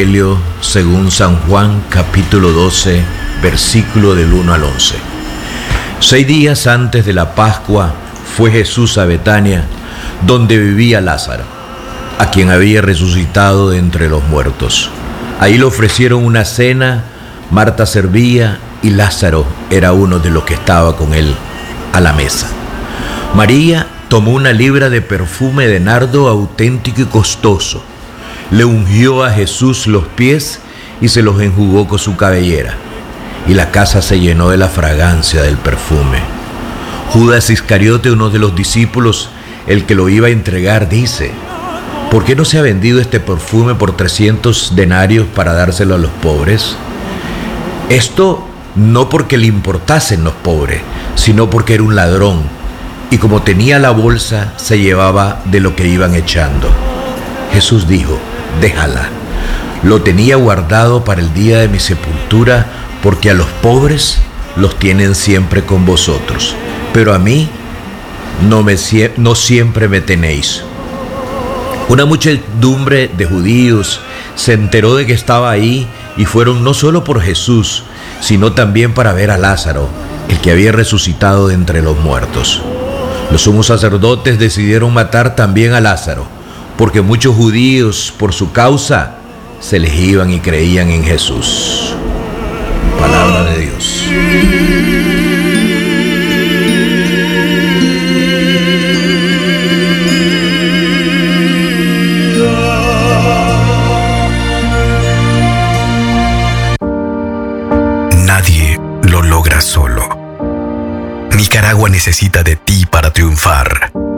Evangelio según San Juan capítulo 12, versículo del 1 al 11. Seis días antes de la Pascua fue Jesús a Betania, donde vivía Lázaro, a quien había resucitado de entre los muertos. Ahí le ofrecieron una cena, Marta servía y Lázaro era uno de los que estaba con él a la mesa. María tomó una libra de perfume de nardo auténtico y costoso, le ungió a Jesús los pies y se los enjugó con su cabellera, y la casa se llenó de la fragancia del perfume. Judas Iscariote, uno de los discípulos, el que lo iba a entregar, dice, ¿por qué no se ha vendido este perfume por 300 denarios para dárselo a los pobres? Esto no porque le importasen los pobres, sino porque era un ladrón y como tenía la bolsa, se llevaba de lo que iban echando. Jesús dijo, déjala. Lo tenía guardado para el día de mi sepultura, porque a los pobres los tienen siempre con vosotros, pero a mí no, me, no siempre me tenéis. Una muchedumbre de judíos se enteró de que estaba ahí y fueron no solo por Jesús, sino también para ver a Lázaro, el que había resucitado de entre los muertos. Los sumos sacerdotes decidieron matar también a Lázaro, porque muchos judíos por su causa se les y creían en Jesús. Palabra de Dios. Nadie lo logra solo. Nicaragua necesita de ti para triunfar.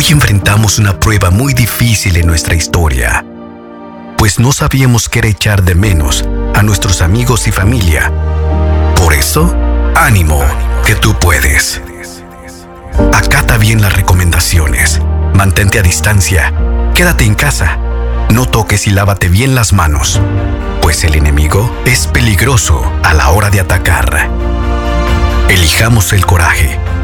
Hoy enfrentamos una prueba muy difícil en nuestra historia, pues no sabíamos qué era echar de menos a nuestros amigos y familia. Por eso, ánimo, que tú puedes. Acata bien las recomendaciones, mantente a distancia, quédate en casa, no toques y lávate bien las manos, pues el enemigo es peligroso a la hora de atacar. Elijamos el coraje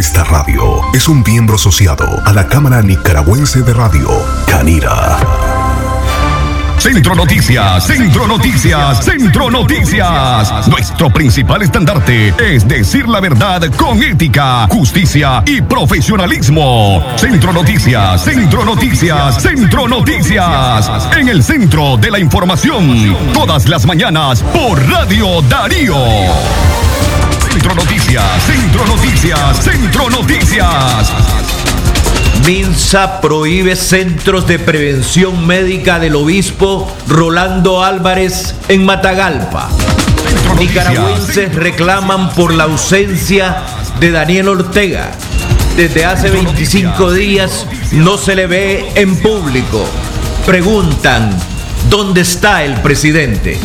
Esta radio es un miembro asociado a la Cámara Nicaragüense de Radio, Canira. Centro Noticias, Centro Noticias, Centro Noticias. Nuestro principal estandarte es decir la verdad con ética, justicia y profesionalismo. Centro Noticias, Centro Noticias, Centro Noticias. En el centro de la información, todas las mañanas por Radio Darío. Centro Noticias, Noticias, Centro Noticias. Minsa prohíbe centros de prevención médica del obispo Rolando Álvarez en Matagalpa. Nicaragüenses reclaman por la ausencia de Daniel Ortega. Desde hace 25 días no se le ve en público. Preguntan, ¿dónde está el presidente?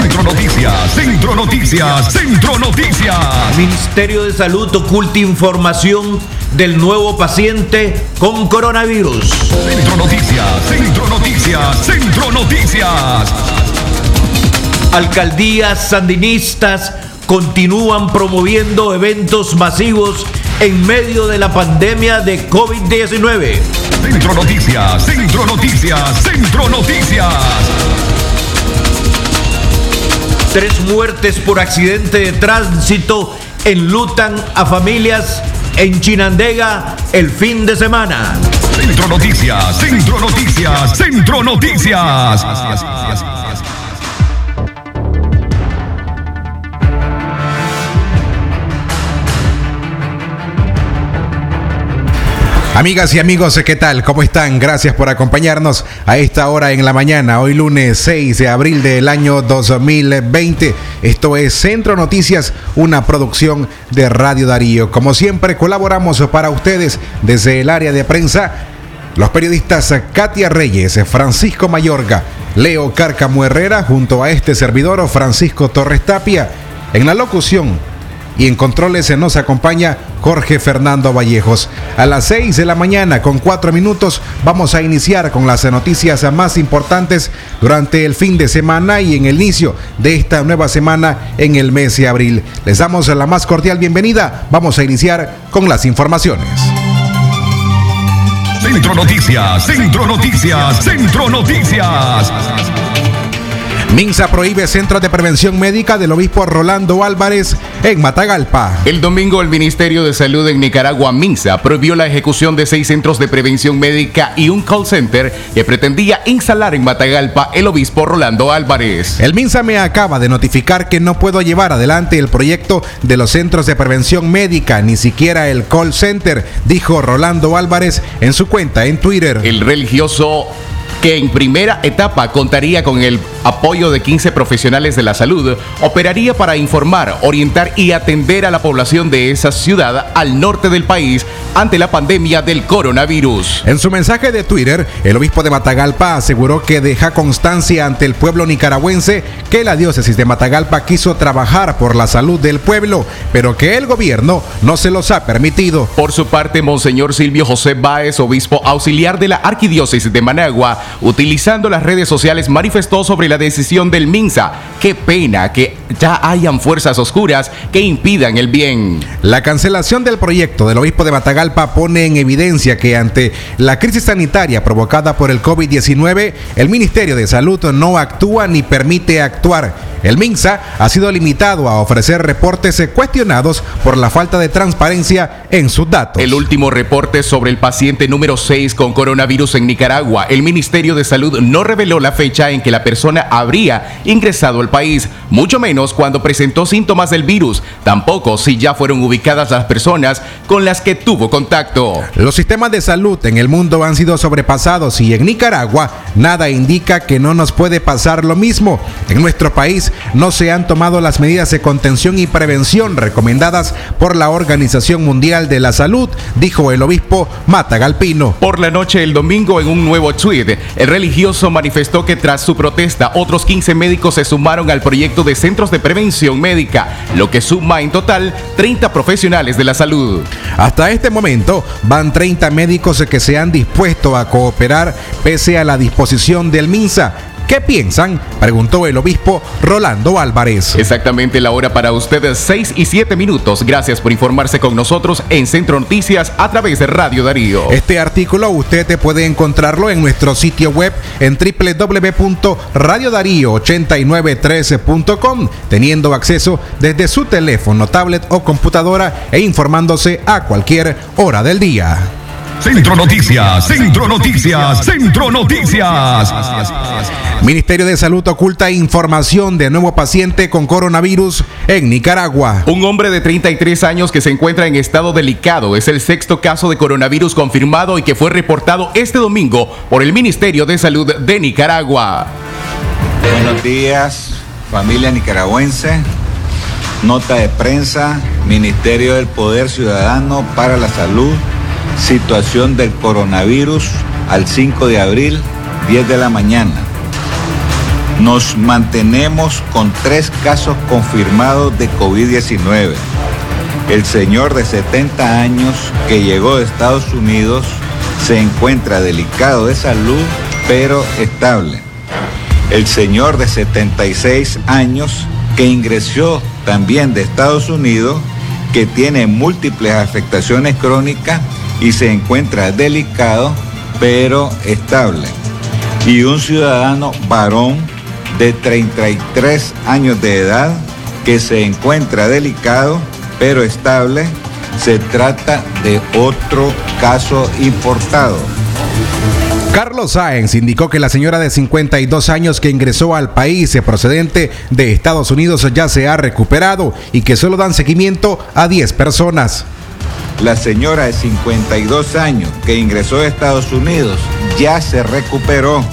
Centro Noticias, Centro Noticias, Centro Noticias. Ministerio de Salud oculta información del nuevo paciente con coronavirus. Centro Noticias, Centro Noticias, Centro Noticias. Alcaldías sandinistas continúan promoviendo eventos masivos en medio de la pandemia de COVID-19. Centro Noticias, Centro Noticias, Centro Noticias. Tres muertes por accidente de tránsito enlutan a familias en Chinandega el fin de semana. Centro Noticias, Centro Noticias, Centro Noticias. Amigas y amigos, ¿qué tal? ¿Cómo están? Gracias por acompañarnos a esta hora en la mañana, hoy lunes 6 de abril del año 2020. Esto es Centro Noticias, una producción de Radio Darío. Como siempre, colaboramos para ustedes desde el área de prensa los periodistas Katia Reyes, Francisco Mayorga, Leo Cárcamo Herrera, junto a este servidor Francisco Torres Tapia. En la locución y en controles se nos acompaña Jorge Fernando Vallejos. A las 6 de la mañana con 4 minutos vamos a iniciar con las noticias más importantes durante el fin de semana y en el inicio de esta nueva semana en el mes de abril. Les damos la más cordial bienvenida. Vamos a iniciar con las informaciones. Centro Noticias, Centro Noticias, Centro Noticias. Minsa prohíbe centros de prevención médica del obispo Rolando Álvarez en Matagalpa. El domingo el Ministerio de Salud en Nicaragua, Minsa, prohibió la ejecución de seis centros de prevención médica y un call center que pretendía instalar en Matagalpa el obispo Rolando Álvarez. El Minsa me acaba de notificar que no puedo llevar adelante el proyecto de los centros de prevención médica, ni siquiera el call center, dijo Rolando Álvarez en su cuenta en Twitter. El religioso que en primera etapa contaría con el apoyo de 15 profesionales de la salud, operaría para informar, orientar y atender a la población de esa ciudad al norte del país ante la pandemia del coronavirus. En su mensaje de Twitter, el obispo de Matagalpa aseguró que deja constancia ante el pueblo nicaragüense que la diócesis de Matagalpa quiso trabajar por la salud del pueblo, pero que el gobierno no se los ha permitido. Por su parte, Monseñor Silvio José Báez, obispo auxiliar de la arquidiócesis de Managua, utilizando las redes sociales, manifestó sobre la decisión del MINSA. Qué pena que ya hayan fuerzas oscuras que impidan el bien. La cancelación del proyecto del obispo de Matagalpa pone en evidencia que ante la crisis sanitaria provocada por el COVID-19, el Ministerio de Salud no actúa ni permite actuar. El MINSA ha sido limitado a ofrecer reportes cuestionados por la falta de transparencia en sus datos. El último reporte sobre el paciente número 6 con coronavirus en Nicaragua, el Ministerio de Salud no reveló la fecha en que la persona habría ingresado al país, mucho menos cuando presentó síntomas del virus, tampoco si ya fueron ubicadas las personas con las que tuvo contacto. Los sistemas de salud en el mundo han sido sobrepasados y en Nicaragua nada indica que no nos puede pasar lo mismo. En nuestro país no se han tomado las medidas de contención y prevención recomendadas por la Organización Mundial de la Salud, dijo el obispo Mata Galpino. Por la noche el domingo en un nuevo tweet, el religioso manifestó que tras su protesta otros 15 médicos se sumaron al proyecto de centros de prevención médica, lo que suma en total 30 profesionales de la salud. Hasta este momento van 30 médicos que se han dispuesto a cooperar pese a la disposición del MINSA ¿Qué piensan? Preguntó el obispo Rolando Álvarez. Exactamente la hora para ustedes, 6 y 7 minutos. Gracias por informarse con nosotros en Centro Noticias a través de Radio Darío. Este artículo usted puede encontrarlo en nuestro sitio web en www.radiodarío8913.com, teniendo acceso desde su teléfono, tablet o computadora e informándose a cualquier hora del día. Centro Noticias, Centro Noticias, Centro Noticias. Ministerio de Salud oculta información de nuevo paciente con coronavirus en Nicaragua. Un hombre de 33 años que se encuentra en estado delicado es el sexto caso de coronavirus confirmado y que fue reportado este domingo por el Ministerio de Salud de Nicaragua. Buenos días, familia nicaragüense. Nota de prensa, Ministerio del Poder Ciudadano para la Salud situación del coronavirus al 5 de abril, 10 de la mañana. Nos mantenemos con tres casos confirmados de COVID-19. El señor de 70 años que llegó de Estados Unidos se encuentra delicado de salud, pero estable. El señor de 76 años que ingresó también de Estados Unidos, que tiene múltiples afectaciones crónicas y se encuentra delicado pero estable. Y un ciudadano varón de 33 años de edad que se encuentra delicado pero estable. Se trata de otro caso importado. Carlos Sáenz indicó que la señora de 52 años que ingresó al país procedente de Estados Unidos ya se ha recuperado y que solo dan seguimiento a 10 personas. La señora de 52 años que ingresó de Estados Unidos ya se recuperó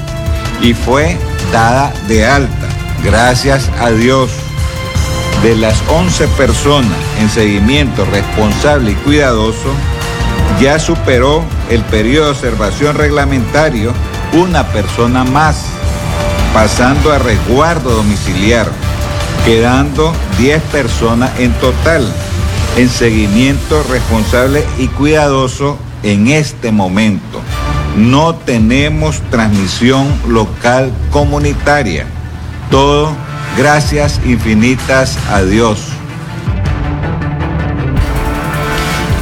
y fue dada de alta. Gracias a Dios. De las 11 personas en seguimiento responsable y cuidadoso, ya superó el periodo de observación reglamentario una persona más, pasando a resguardo domiciliar, quedando 10 personas en total en seguimiento responsable y cuidadoso en este momento. No tenemos transmisión local comunitaria. Todo gracias infinitas a Dios.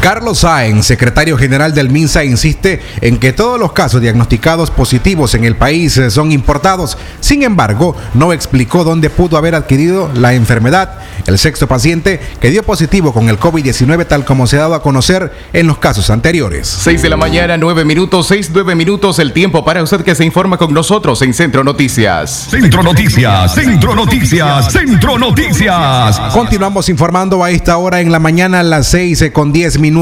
Carlos Sáenz, secretario general del MINSA, insiste en que todos los casos diagnosticados positivos en el país son importados. Sin embargo, no explicó dónde pudo haber adquirido la enfermedad. El sexto paciente que dio positivo con el COVID-19 tal como se ha dado a conocer en los casos anteriores. 6 de la mañana, 9 minutos, 6, 9 minutos, el tiempo para usted que se informa con nosotros en Centro Noticias. Centro Noticias, Centro Noticias, Centro Noticias. Continuamos informando a esta hora en la mañana a las 6 con 10 minutos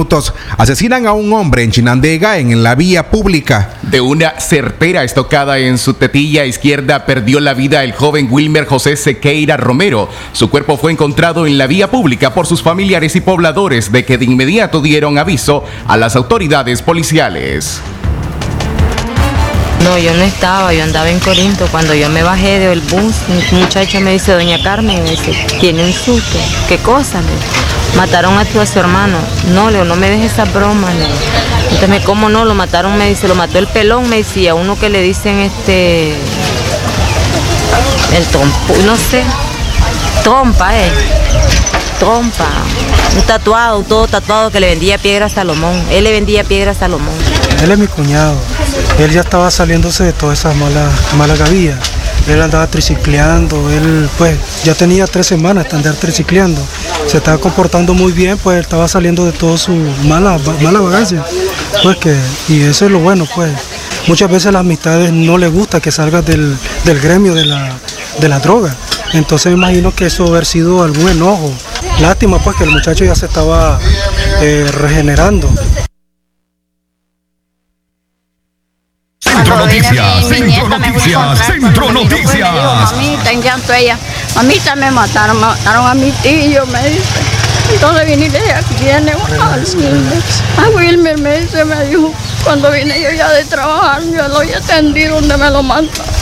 asesinan a un hombre en Chinandega en la vía pública. De una certera estocada en su tetilla izquierda perdió la vida el joven Wilmer José Sequeira Romero. Su cuerpo fue encontrado en la vía pública por sus familiares y pobladores de que de inmediato dieron aviso a las autoridades policiales. No, yo no estaba, yo andaba en Corinto. Cuando yo me bajé del bus, un muchacho me dice, doña Carmen, me dice, tiene un susto. ¿Qué cosa? mataron a su hermano. No, Leo, no me dejes esa broma. Entonces, ¿cómo no? Lo mataron, me dice, lo mató el pelón, me decía, uno que le dicen este. El trompo, no sé. Trompa, eh. Trompa. Un tatuado, todo tatuado que le vendía piedra a Salomón. Él le vendía piedra a Salomón. Él es mi cuñado. Él ya estaba saliéndose de todas esas malas mala gavillas él andaba tricicleando, él pues ya tenía tres semanas de andar tricicleando, se estaba comportando muy bien, pues estaba saliendo de todo su mala, mala vagancia, pues que, y eso es lo bueno, pues. Muchas veces las amistades no le gusta que salgas del, gremio de la, de la droga, entonces me imagino que eso haber sido algún enojo, lástima pues que el muchacho ya se estaba eh, regenerando. Centro Noticias, Centro Noticias, Centro Noticias. Mamita, en llanto ella, mamita me mataron, mataron a mi tío, me dice. Entonces vine y le dije, aquí viene a A Wilmer me dice, me dijo, cuando vine yo ya de trabajar, yo lo había atendido donde me lo mataron.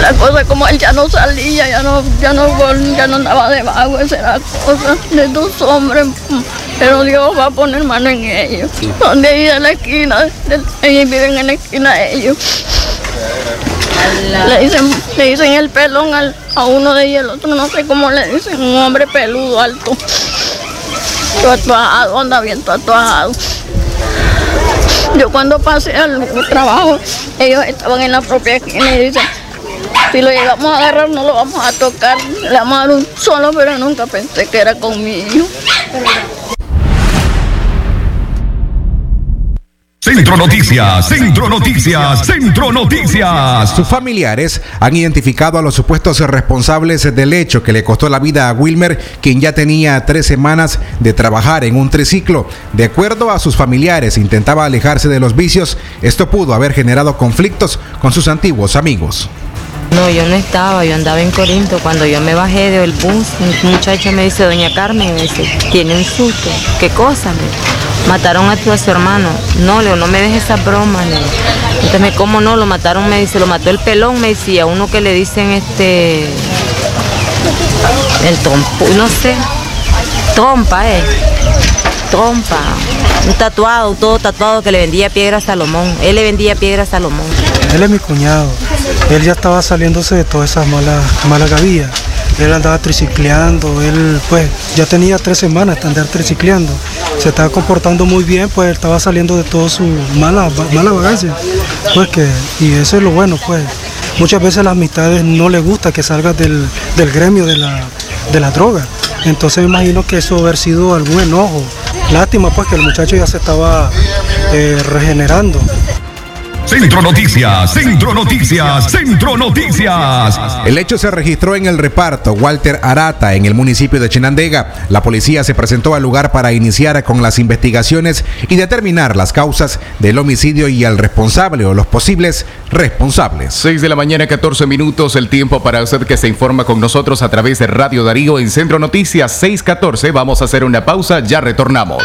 la cosa como él ya no salía, ya no, ya no, ya no andaba debajo, esa era la cosa de dos hombres pero Dios va a poner mano en ellos. Donde ahí en la esquina, ellos viven en la esquina de ellos. Le dicen, le dicen el pelón a uno de ellos, el otro no sé cómo le dicen, un hombre peludo, alto. Tatuado, anda bien tatuado. Yo cuando pasé al trabajo, ellos estaban en la propia esquina y dicen, si lo llegamos a agarrar no lo vamos a tocar, le vamos a dar un solo, pero nunca pensé que era conmigo. Centro Noticias, Centro Noticias, Centro Noticias. Sus familiares han identificado a los supuestos responsables del hecho que le costó la vida a Wilmer, quien ya tenía tres semanas de trabajar en un triciclo. De acuerdo a sus familiares, intentaba alejarse de los vicios. Esto pudo haber generado conflictos con sus antiguos amigos. No, yo no estaba, yo andaba en Corinto. Cuando yo me bajé del bus, un muchacho me dice, doña Carmen, me dice, tiene un susto. ¿Qué cosa? Mataron a tu, a su hermano. No, Leo, no me dejes esa broma, Leo. Entonces, ¿cómo no? Lo mataron, me dice, lo mató el pelón, me decía, uno que le dicen este. El trompo, no sé. Trompa, eh. Trompa. Un tatuado, todo tatuado que le vendía piedra a Salomón. Él le vendía piedra a Salomón. Él es mi cuñado. Él ya estaba saliéndose de todas esas malas mala gavillas. Él andaba tricicleando, él pues ya tenía tres semanas de andar tricicleando, se estaba comportando muy bien, pues estaba saliendo de todo su mala, mala vagancia, pues que, y eso es lo bueno, pues. Muchas veces las amistades no le gusta que salgas del, gremio de la, de la droga, entonces me imagino que eso haber sido algún enojo, lástima pues que el muchacho ya se estaba eh, regenerando. Centro Noticias, Centro Noticias, Centro Noticias. El hecho se registró en el reparto Walter Arata, en el municipio de Chinandega. La policía se presentó al lugar para iniciar con las investigaciones y determinar las causas del homicidio y al responsable o los posibles responsables. 6 de la mañana, 14 minutos, el tiempo para usted que se informa con nosotros a través de Radio Darío en Centro Noticias 614. Vamos a hacer una pausa, ya retornamos.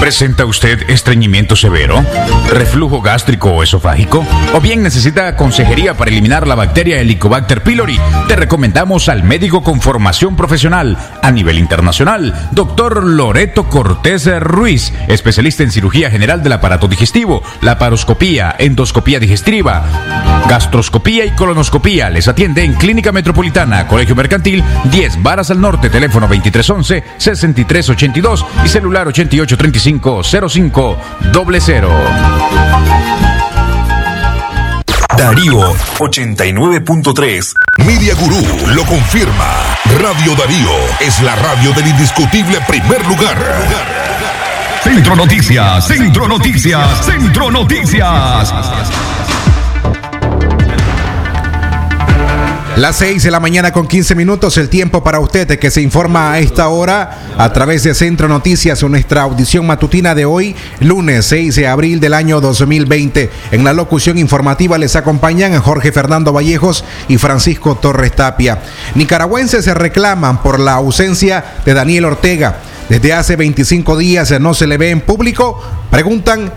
¿Presenta usted estreñimiento severo? ¿Reflujo gástrico o esofágico? ¿O bien necesita consejería para eliminar la bacteria Helicobacter pylori? Te recomendamos al médico con formación profesional a nivel internacional, doctor Loreto Cortés Ruiz, especialista en cirugía general del aparato digestivo, laparoscopía, endoscopía digestiva, gastroscopía y colonoscopía. Les atiende en Clínica Metropolitana, Colegio Mercantil, 10 Varas al Norte, teléfono 2311-6382 y celular 8835 05 00. Darío 89.3. Media Gurú lo confirma. Radio Darío es la radio del indiscutible primer lugar. Centro Noticias, Centro Noticias, Centro Noticias. Las 6 de la mañana con 15 minutos, el tiempo para usted que se informa a esta hora a través de Centro Noticias nuestra audición matutina de hoy, lunes 6 de abril del año 2020. En la locución informativa les acompañan Jorge Fernando Vallejos y Francisco Torres Tapia. Nicaragüenses se reclaman por la ausencia de Daniel Ortega. Desde hace 25 días no se le ve en público. Preguntan,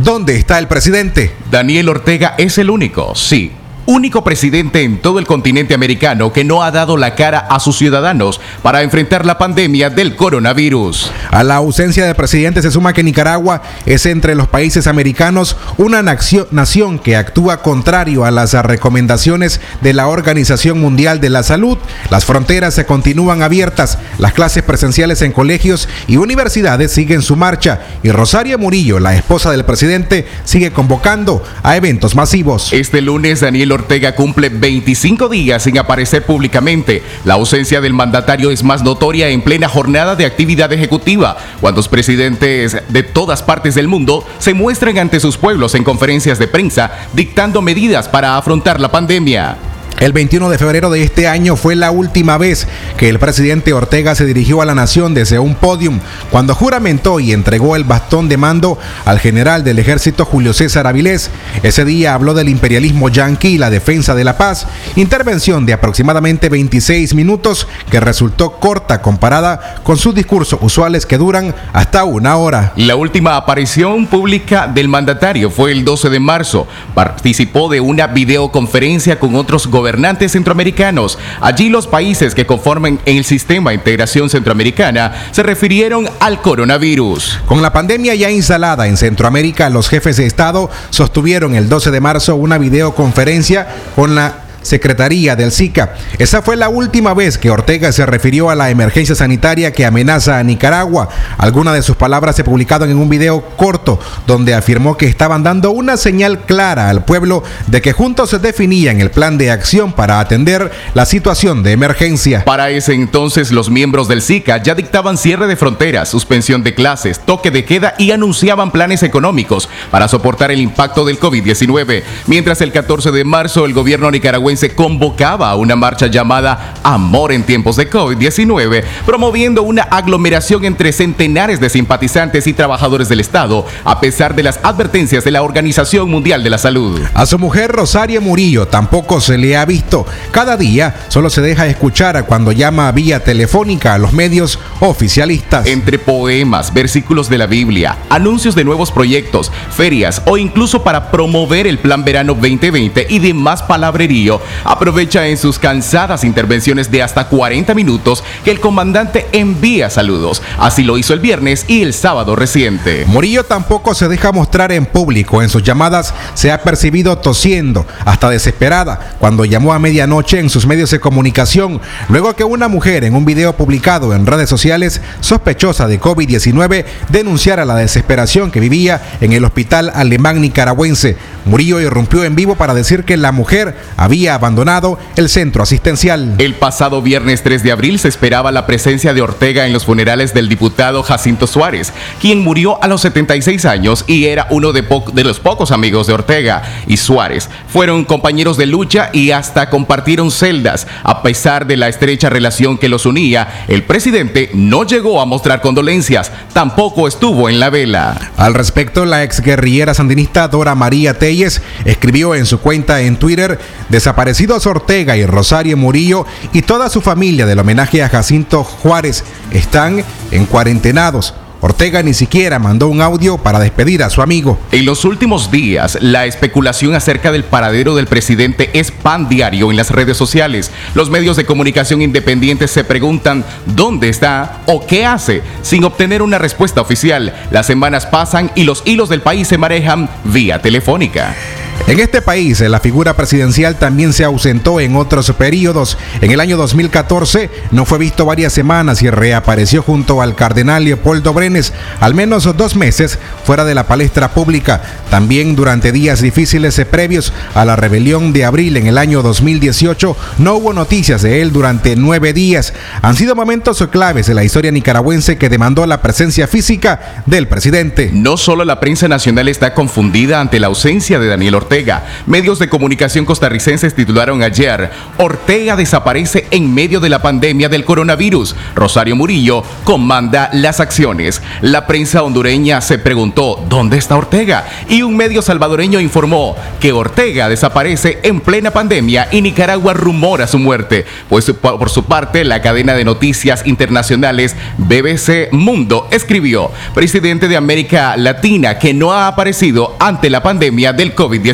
¿dónde está el presidente? Daniel Ortega es el único, sí, único presidente en todo el continente americano que no ha dado la cara a sus ciudadanos para enfrentar la pandemia del coronavirus. A la ausencia del presidente se suma que Nicaragua es entre los países americanos una nación que actúa contrario a las recomendaciones de la Organización Mundial de la Salud. Las fronteras se continúan abiertas, las clases presenciales en colegios y universidades siguen su marcha y Rosario Murillo, la esposa del presidente, sigue convocando a eventos masivos. Este lunes Daniel Ortega cumple 25 días sin aparecer públicamente. La ausencia del mandatario es más notoria en plena jornada de actividad ejecutiva, cuando los presidentes de todas partes del mundo se muestran ante sus pueblos en conferencias de prensa dictando medidas para afrontar la pandemia. El 21 de febrero de este año fue la última vez que el presidente Ortega se dirigió a la nación desde un podium cuando juramentó y entregó el bastón de mando al general del ejército Julio César Avilés. Ese día habló del imperialismo yanqui y la defensa de la paz, intervención de aproximadamente 26 minutos que resultó corta comparada con sus discursos usuales que duran hasta una hora. La última aparición pública del mandatario fue el 12 de marzo. Participó de una videoconferencia con otros gobernantes gobernantes centroamericanos. Allí los países que conforman el sistema de integración centroamericana se refirieron al coronavirus. Con la pandemia ya instalada en Centroamérica, los jefes de Estado sostuvieron el 12 de marzo una videoconferencia con la Secretaría del SICA. Esa fue la última vez que Ortega se refirió a la emergencia sanitaria que amenaza a Nicaragua. Algunas de sus palabras se publicaron en un video corto donde afirmó que estaban dando una señal clara al pueblo de que juntos se definían el plan de acción para atender la situación de emergencia. Para ese entonces los miembros del SICA ya dictaban cierre de fronteras, suspensión de clases, toque de queda y anunciaban planes económicos para soportar el impacto del COVID-19. Mientras el 14 de marzo el gobierno nicaragüense se convocaba a una marcha llamada Amor en tiempos de COVID-19, promoviendo una aglomeración entre centenares de simpatizantes y trabajadores del Estado, a pesar de las advertencias de la Organización Mundial de la Salud. A su mujer Rosario Murillo tampoco se le ha visto. Cada día solo se deja escuchar cuando llama vía telefónica a los medios oficialistas. Entre poemas, versículos de la Biblia, anuncios de nuevos proyectos, ferias o incluso para promover el Plan Verano 2020 y demás palabrerío, Aprovecha en sus cansadas intervenciones de hasta 40 minutos que el comandante envía saludos. Así lo hizo el viernes y el sábado reciente. Murillo tampoco se deja mostrar en público. En sus llamadas se ha percibido tosiendo, hasta desesperada, cuando llamó a medianoche en sus medios de comunicación, luego que una mujer en un video publicado en redes sociales sospechosa de COVID-19 denunciara la desesperación que vivía en el hospital alemán nicaragüense. Murillo irrumpió en vivo para decir que la mujer había abandonado el centro asistencial. El pasado viernes 3 de abril se esperaba la presencia de Ortega en los funerales del diputado Jacinto Suárez, quien murió a los 76 años y era uno de, de los pocos amigos de Ortega y Suárez. Fueron compañeros de lucha y hasta compartieron celdas. A pesar de la estrecha relación que los unía, el presidente no llegó a mostrar condolencias, tampoco estuvo en la vela. Al respecto, la exguerrillera sandinista Dora María Telles escribió en su cuenta en Twitter, desaparecidos Ortega y Rosario Murillo y toda su familia del homenaje a Jacinto Juárez están en cuarentenados. Ortega ni siquiera mandó un audio para despedir a su amigo. En los últimos días, la especulación acerca del paradero del presidente es pan diario en las redes sociales. Los medios de comunicación independientes se preguntan dónde está o qué hace sin obtener una respuesta oficial. Las semanas pasan y los hilos del país se marejan vía telefónica. En este país, la figura presidencial también se ausentó en otros periodos. En el año 2014 no fue visto varias semanas y reapareció junto al cardenal Leopoldo Brenes, al menos dos meses fuera de la palestra pública. También durante días difíciles previos a la rebelión de abril en el año 2018, no hubo noticias de él durante nueve días. Han sido momentos claves en la historia nicaragüense que demandó la presencia física del presidente. No solo la prensa nacional está confundida ante la ausencia de Daniel Ortega, Ortega. Medios de comunicación costarricenses titularon ayer, Ortega desaparece en medio de la pandemia del coronavirus. Rosario Murillo comanda las acciones. La prensa hondureña se preguntó, ¿dónde está Ortega? Y un medio salvadoreño informó que Ortega desaparece en plena pandemia y Nicaragua rumora su muerte. Pues por su parte, la cadena de noticias internacionales BBC Mundo escribió, presidente de América Latina que no ha aparecido ante la pandemia del COVID-19.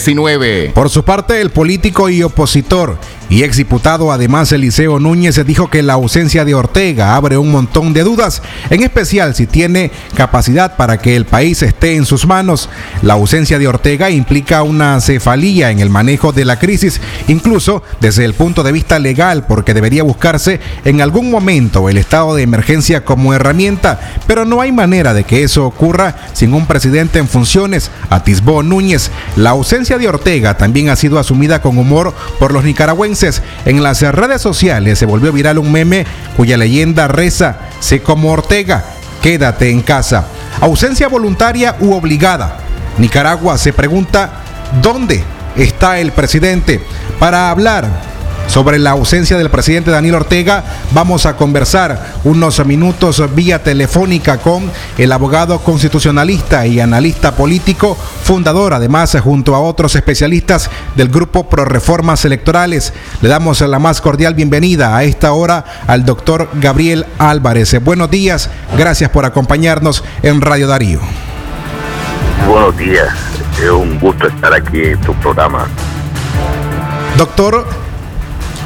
Por su parte, el político y opositor y exdiputado además Eliseo Núñez dijo que la ausencia de Ortega abre un montón de dudas, en especial si tiene capacidad para que el país esté en sus manos. La ausencia de Ortega implica una cefalía en el manejo de la crisis, incluso desde el punto de vista legal, porque debería buscarse en algún momento el estado de emergencia como herramienta, pero no hay manera de que eso ocurra sin un presidente en funciones, atisbó Núñez. La ausencia de Ortega también ha sido asumida con humor por los nicaragüenses. En las redes sociales se volvió viral un meme cuya leyenda reza, sé como Ortega, quédate en casa. Ausencia voluntaria u obligada. Nicaragua se pregunta, ¿dónde está el presidente? Para hablar sobre la ausencia del presidente Daniel Ortega, vamos a conversar unos minutos vía telefónica con el abogado constitucionalista y analista político, fundador además junto a otros especialistas del grupo Pro Reformas Electorales. Le damos la más cordial bienvenida a esta hora al doctor Gabriel Álvarez. Buenos días, gracias por acompañarnos en Radio Darío. Buenos días, es un gusto estar aquí en tu programa. Doctor,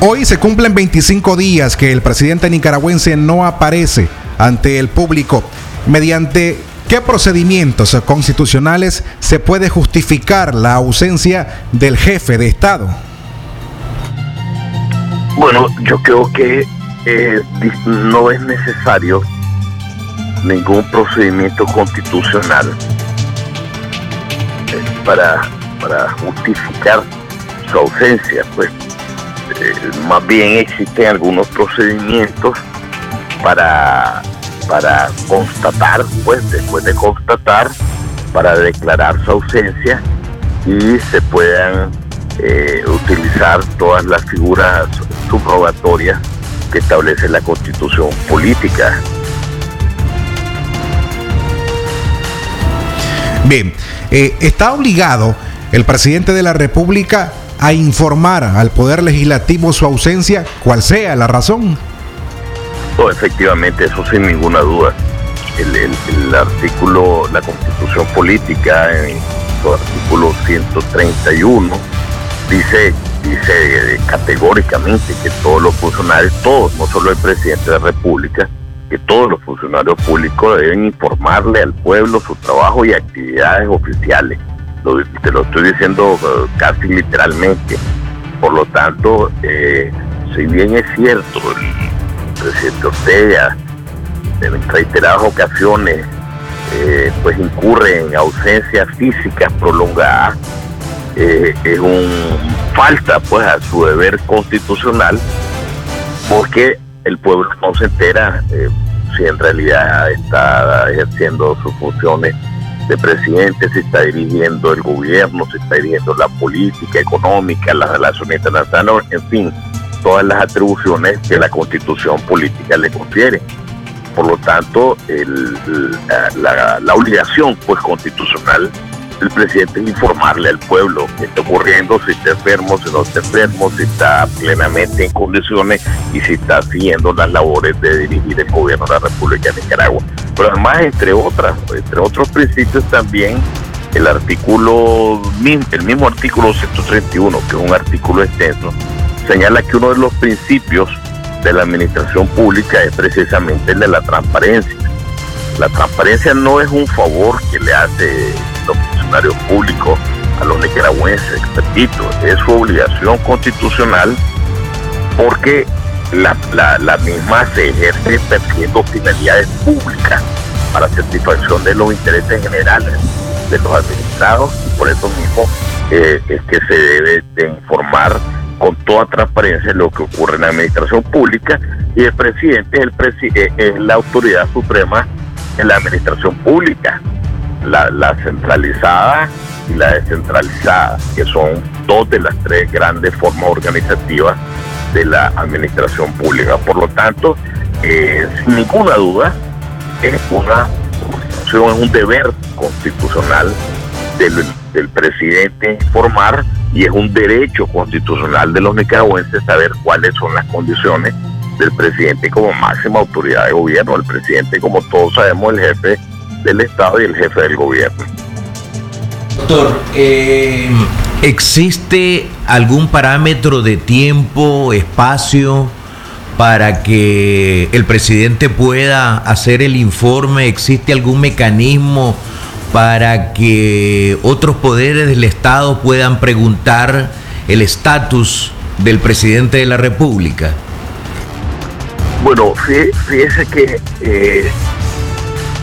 Hoy se cumplen 25 días que el presidente nicaragüense no aparece ante el público. ¿Mediante qué procedimientos constitucionales se puede justificar la ausencia del jefe de Estado? Bueno, yo creo que eh, no es necesario ningún procedimiento constitucional eh, para, para justificar su ausencia, pues eh, más bien existen algunos procedimientos para, para constatar, pues después de constatar, para declarar su ausencia y se puedan eh, utilizar todas las figuras subrogatorias que establece la constitución política. Bien, eh, está obligado el presidente de la República a informar al Poder Legislativo su ausencia, cual sea la razón. Oh, efectivamente, eso sin ninguna duda. El, artículo, la constitución política, en su artículo 131, dice dice categóricamente que todos los funcionarios, todos, no solo el presidente de la República, que todos los funcionarios públicos deben informarle al pueblo su trabajo y actividades oficiales. Te lo estoy diciendo eh, casi literalmente. Por lo tanto, eh, si bien es cierto, el presidente Ortega en reiteradas ocasiones eh, pues incurre en ausencias físicas prolongadas, es un falta pues a su deber constitucional porque el pueblo no se entera si en realidad está ejerciendo sus funciones de presidente, si está dirigiendo el gobierno, si está dirigiendo la política económica, las relaciones internacionales, en fin, todas las atribuciones que la constitución política le confiere. Por lo tanto, la, la obligación pues constitucional el presidente es informarle al pueblo qué está ocurriendo, si está enfermo, si no está enfermo, si está plenamente en condiciones y si está siguiendo las labores de dirigir el gobierno de la República de Nicaragua. Pero además, entre otras, entre otros principios también, el artículo, el mismo artículo 131, que es un artículo extenso, señala que uno de los principios de la administración pública es precisamente el de la transparencia. La transparencia no es un favor que le hace funcionarios públicos a los nicaragüenses, repito, es su obligación constitucional porque la, la, misma se ejerce persiguiendo finalidades públicas para satisfacción de los intereses generales de los administrados y por eso mismo eh, es que se debe de informar con toda transparencia lo que ocurre en la administración pública y el presidente es, el eh, es la autoridad suprema en la administración pública la, centralizada y la descentralizada, que son dos de las tres grandes formas organizativas de la administración pública. Por lo tanto, eh, sin ninguna duda, es una es un deber constitucional del, del presidente informar y es un derecho constitucional de los nicaragüenses saber cuáles son las condiciones del presidente como máxima autoridad de gobierno. El presidente, como todos sabemos, el jefe del Estado y el jefe del gobierno. Doctor, eh, ¿existe algún parámetro de tiempo, espacio para que el presidente pueda hacer el informe? ¿Existe algún mecanismo para que otros poderes del Estado puedan preguntar el estatus del presidente de la República? Bueno, fíjese que eh,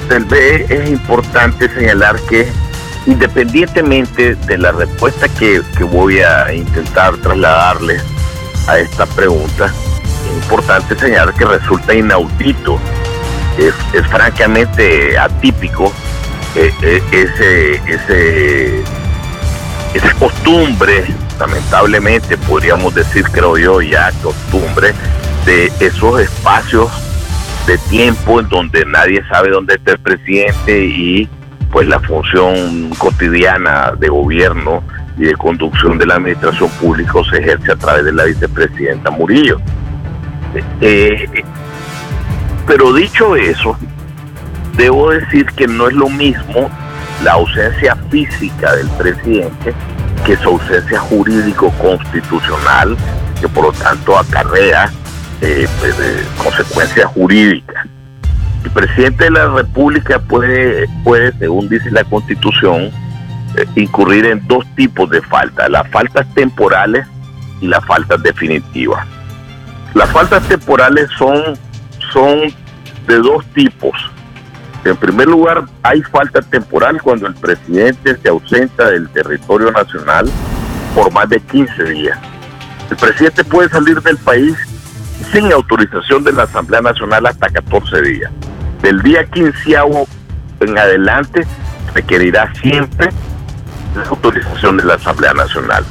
del B es importante señalar que independientemente de la respuesta que, voy a intentar trasladarles a esta pregunta, es importante señalar que resulta inaudito, es, francamente atípico eh, eh, ese, ese, esa costumbre, lamentablemente podríamos decir, creo yo, ya costumbre de esos espacios de tiempo en donde nadie sabe dónde está el presidente y pues la función cotidiana de gobierno y de conducción de la administración pública se ejerce a través de la vicepresidenta Murillo. Eh, pero dicho eso, debo decir que no es lo mismo la ausencia física del presidente que su ausencia jurídico-constitucional, que por lo tanto acarrea eh, pues, consecuencias jurídicas. El presidente de la República puede, puede según dice la Constitución, eh, incurrir en dos tipos de faltas, las faltas temporales y las faltas definitivas. Las faltas temporales son, son de dos tipos. En primer lugar, hay falta temporal cuando el presidente se ausenta del territorio nacional por más de 15 días. El presidente puede salir del país sin autorización de la Asamblea Nacional hasta 14 días. Del día 15 en adelante requerirá siempre la autorización de la Asamblea Nacional.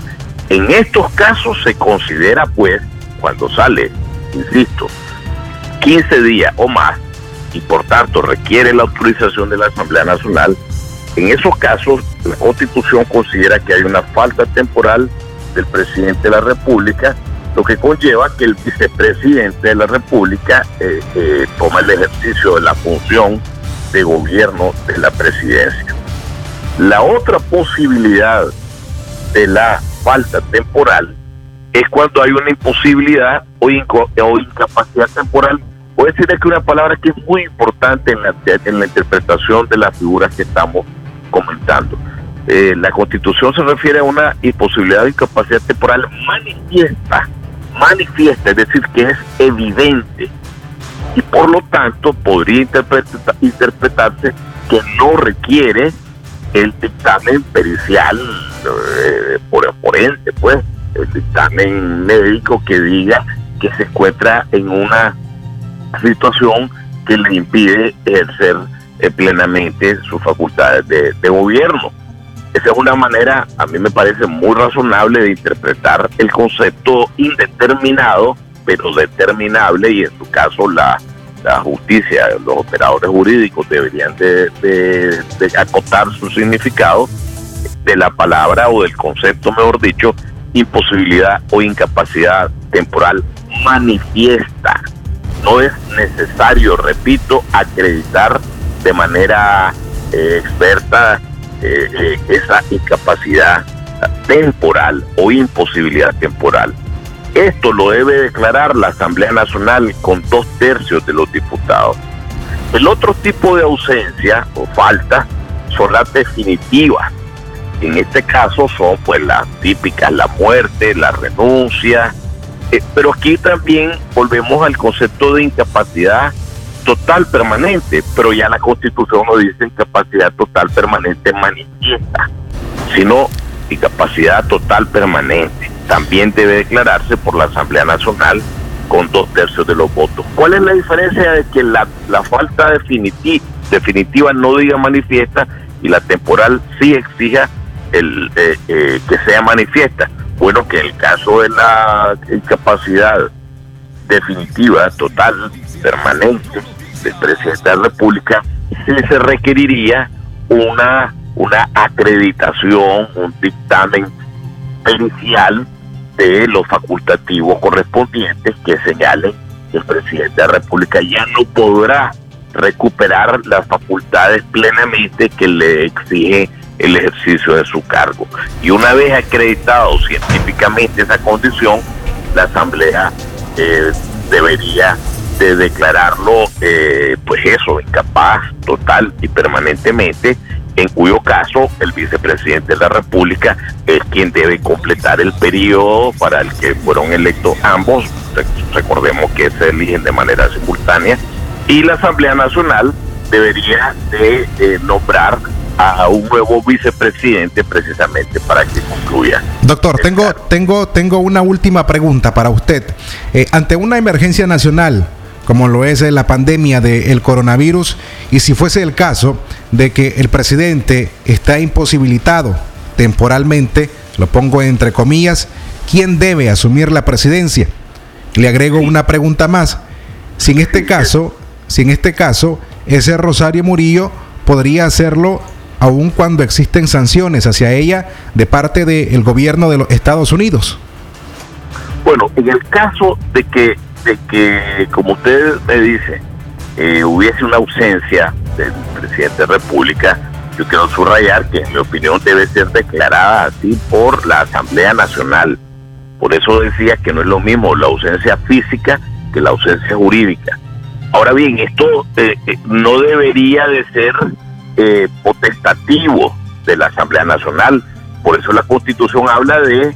En estos casos se considera pues, cuando sale, insisto, 15 días o más, y por tanto requiere la autorización de la Asamblea Nacional, en esos casos la Constitución considera que hay una falta temporal del presidente de la República lo que conlleva que el vicepresidente de la República eh, eh, toma el ejercicio de la función de gobierno de la presidencia. La otra posibilidad de la falta temporal es cuando hay una imposibilidad o, incapacidad temporal. Voy a decir que una palabra que es muy importante en la, en la interpretación de las figuras que estamos comentando. Eh, la constitución se refiere a una imposibilidad de incapacidad temporal manifiesta, manifiesta, es decir, que es evidente y por lo tanto podría interpretarse que no requiere el dictamen pericial eh, por forense, pues, el dictamen médico que diga que se encuentra en una situación que le impide ejercer eh, plenamente sus facultades de, gobierno. Esa es una manera, a mí me parece muy razonable de interpretar el concepto indeterminado, pero determinable, y en su caso la, justicia, los operadores jurídicos deberían de, de acotar su significado de la palabra o del concepto, mejor dicho, imposibilidad o incapacidad temporal manifiesta. No es necesario, repito, acreditar de manera eh, experta eh, eh, esa incapacidad temporal o imposibilidad temporal. Esto lo debe declarar la Asamblea Nacional con dos tercios de los diputados. El otro tipo de ausencia o falta son las definitivas, en este caso son pues las típicas, la muerte, la renuncia, eh, pero aquí también volvemos al concepto de incapacidad total permanente, pero ya la constitución no dice incapacidad total permanente manifiesta, sino incapacidad total permanente. También debe declararse por la Asamblea Nacional con dos tercios de los votos. ¿Cuál es la diferencia de que la, falta definitiva, definitiva no diga manifiesta y la temporal sí exija el, eh, eh, que sea manifiesta. Bueno, que en el caso de la incapacidad definitiva, total, permanente del presidente de la República, se requeriría una, una acreditación, un dictamen pericial de los facultativos correspondientes que señalen que el presidente de la República ya no podrá recuperar las facultades plenamente que le exige el ejercicio de su cargo. Y una vez acreditado científicamente esa condición, la Asamblea eh, debería de declararlo, eh, pues eso, incapaz total y permanentemente, en cuyo caso el vicepresidente de la República es quien debe completar el periodo para el que fueron electos ambos, recordemos que se eligen de manera simultánea, y la Asamblea Nacional debería de eh, nombrar a un nuevo vicepresidente precisamente para que concluya. Doctor, tengo, tengo, tengo una última pregunta para usted. Eh, ante una emergencia nacional, como lo es la pandemia del coronavirus, y si fuese el caso de que el presidente está imposibilitado temporalmente, lo pongo entre comillas, ¿quién debe asumir la presidencia? Le agrego una pregunta más. Si en este caso, si en este caso ese Rosario Murillo podría hacerlo aun cuando existen sanciones hacia ella de parte del gobierno de los Estados Unidos? Bueno, en el caso de que, de que como usted me dice, eh, hubiese una ausencia del presidente de República, yo quiero subrayar que en mi opinión debe ser declarada así por la Asamblea Nacional. Por eso decía que no es lo mismo la ausencia física que la ausencia jurídica. Ahora bien, esto eh, eh, no debería de ser eh, potestativo de la Asamblea Nacional. Por eso la Constitución habla de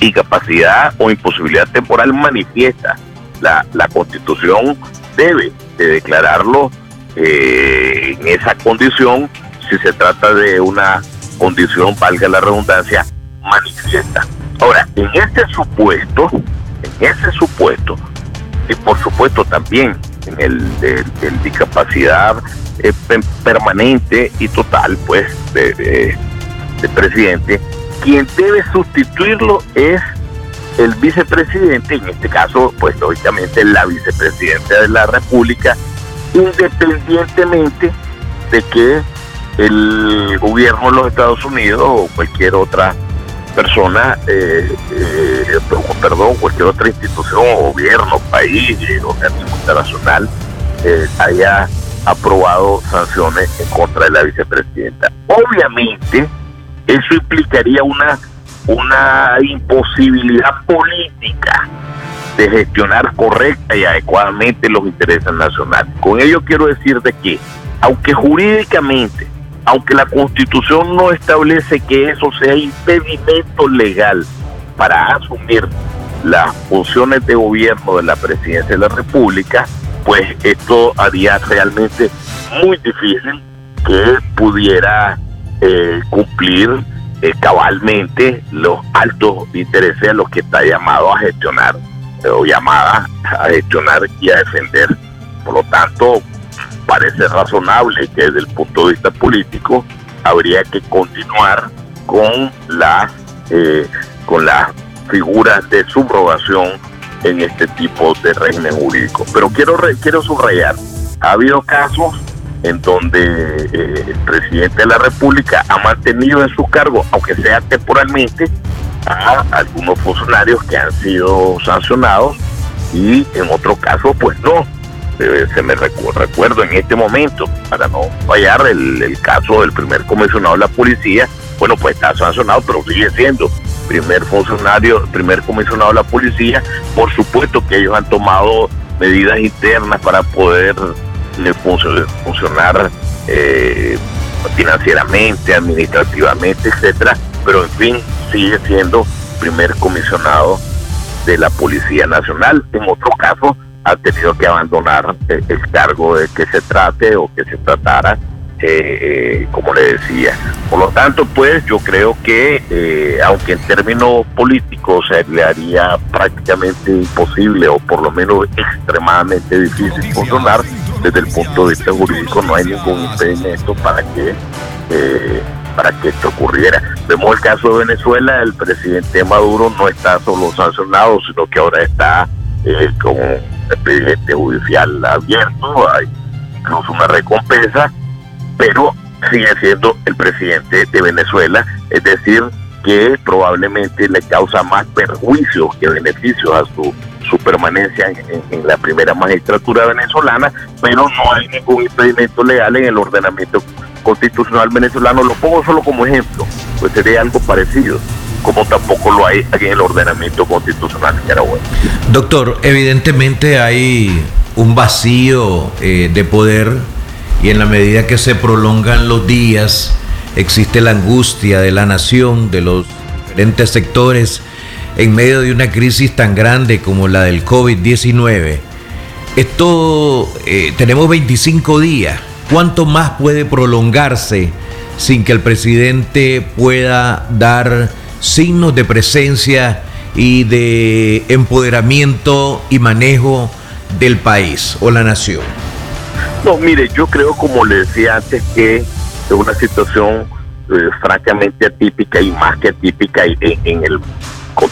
incapacidad o imposibilidad temporal manifiesta. La, la Constitución debe de declararlo eh, en esa condición si se trata de una condición, valga la redundancia, manifiesta. Ahora, en este supuesto, en ese supuesto, y por supuesto también en el de, discapacidad eh, permanente y total, pues, de, presidente, quien debe sustituirlo es el vicepresidente, en este caso, pues lógicamente la vicepresidenta de la República, independientemente de que el gobierno de los Estados Unidos o cualquier otra persona, eh, eh, perdón, cualquier otra institución, gobierno, país, organismo internacional, eh, haya aprobado sanciones en contra de la vicepresidenta. Obviamente, eso implicaría una una imposibilidad política de gestionar correcta y adecuadamente los intereses nacionales. Con ello quiero decir de que, aunque jurídicamente, aunque la constitución no establece que eso sea impedimento legal para asumir las funciones de gobierno de la presidencia de la República, pues esto haría realmente muy difícil que pudiera eh, cumplir eh, cabalmente los altos intereses a los que está llamado a gestionar o llamada a gestionar y a defender. Por lo tanto, parece razonable que desde el punto de vista político habría que continuar con las eh, con las figuras de subrogación en este tipo de régimen jurídico. Pero quiero quiero subrayar, ha habido casos en donde eh, el presidente de la República ha mantenido en su cargo, aunque sea temporalmente, a algunos funcionarios que han sido sancionados y en otro caso pues no. Se me recuerdo, en este momento, para no fallar, el, caso del primer comisionado de la policía, bueno, pues está sancionado, pero sigue siendo primer funcionario, primer comisionado de la policía. Por supuesto que ellos han tomado medidas internas para poder funcionar eh, financieramente, administrativamente, etcétera, pero en fin, sigue siendo primer comisionado de la Policía Nacional. En otro caso, ha tenido que abandonar el, cargo de que se trate o que se tratara, eh, eh, como le decía. Por lo tanto, pues yo creo que, eh, aunque en términos políticos se le haría prácticamente imposible o por lo menos extremadamente difícil funcionar, desde el punto de vista jurídico no hay ningún impedimento para que para que esto ocurriera. Vemos el caso de Venezuela, el presidente Maduro no está solo sancionado, sino que ahora está eh, con expediente judicial abierto, hay incluso una recompensa, pero sigue siendo el presidente de Venezuela, es decir, que probablemente le causa más perjuicios que beneficios a su, su permanencia en, la primera magistratura venezolana, pero no hay ningún impedimento legal en el ordenamiento constitucional venezolano, lo pongo solo como ejemplo, pues sería algo parecido como tampoco lo hay aquí en el ordenamiento constitucional nicaragüense. Doctor, evidentemente hay un vacío eh, de poder y en la medida que se prolongan los días existe la angustia de la nación, de los diferentes sectores, en medio de una crisis tan grande como la del COVID-19. Esto, eh, tenemos 25 días ¿Cuánto más puede prolongarse sin que el presidente pueda dar signos de presencia y de empoderamiento y manejo del país o la nación? No, mire, yo creo, como le decía antes, que es una situación eh, francamente atípica y más que atípica en, en, el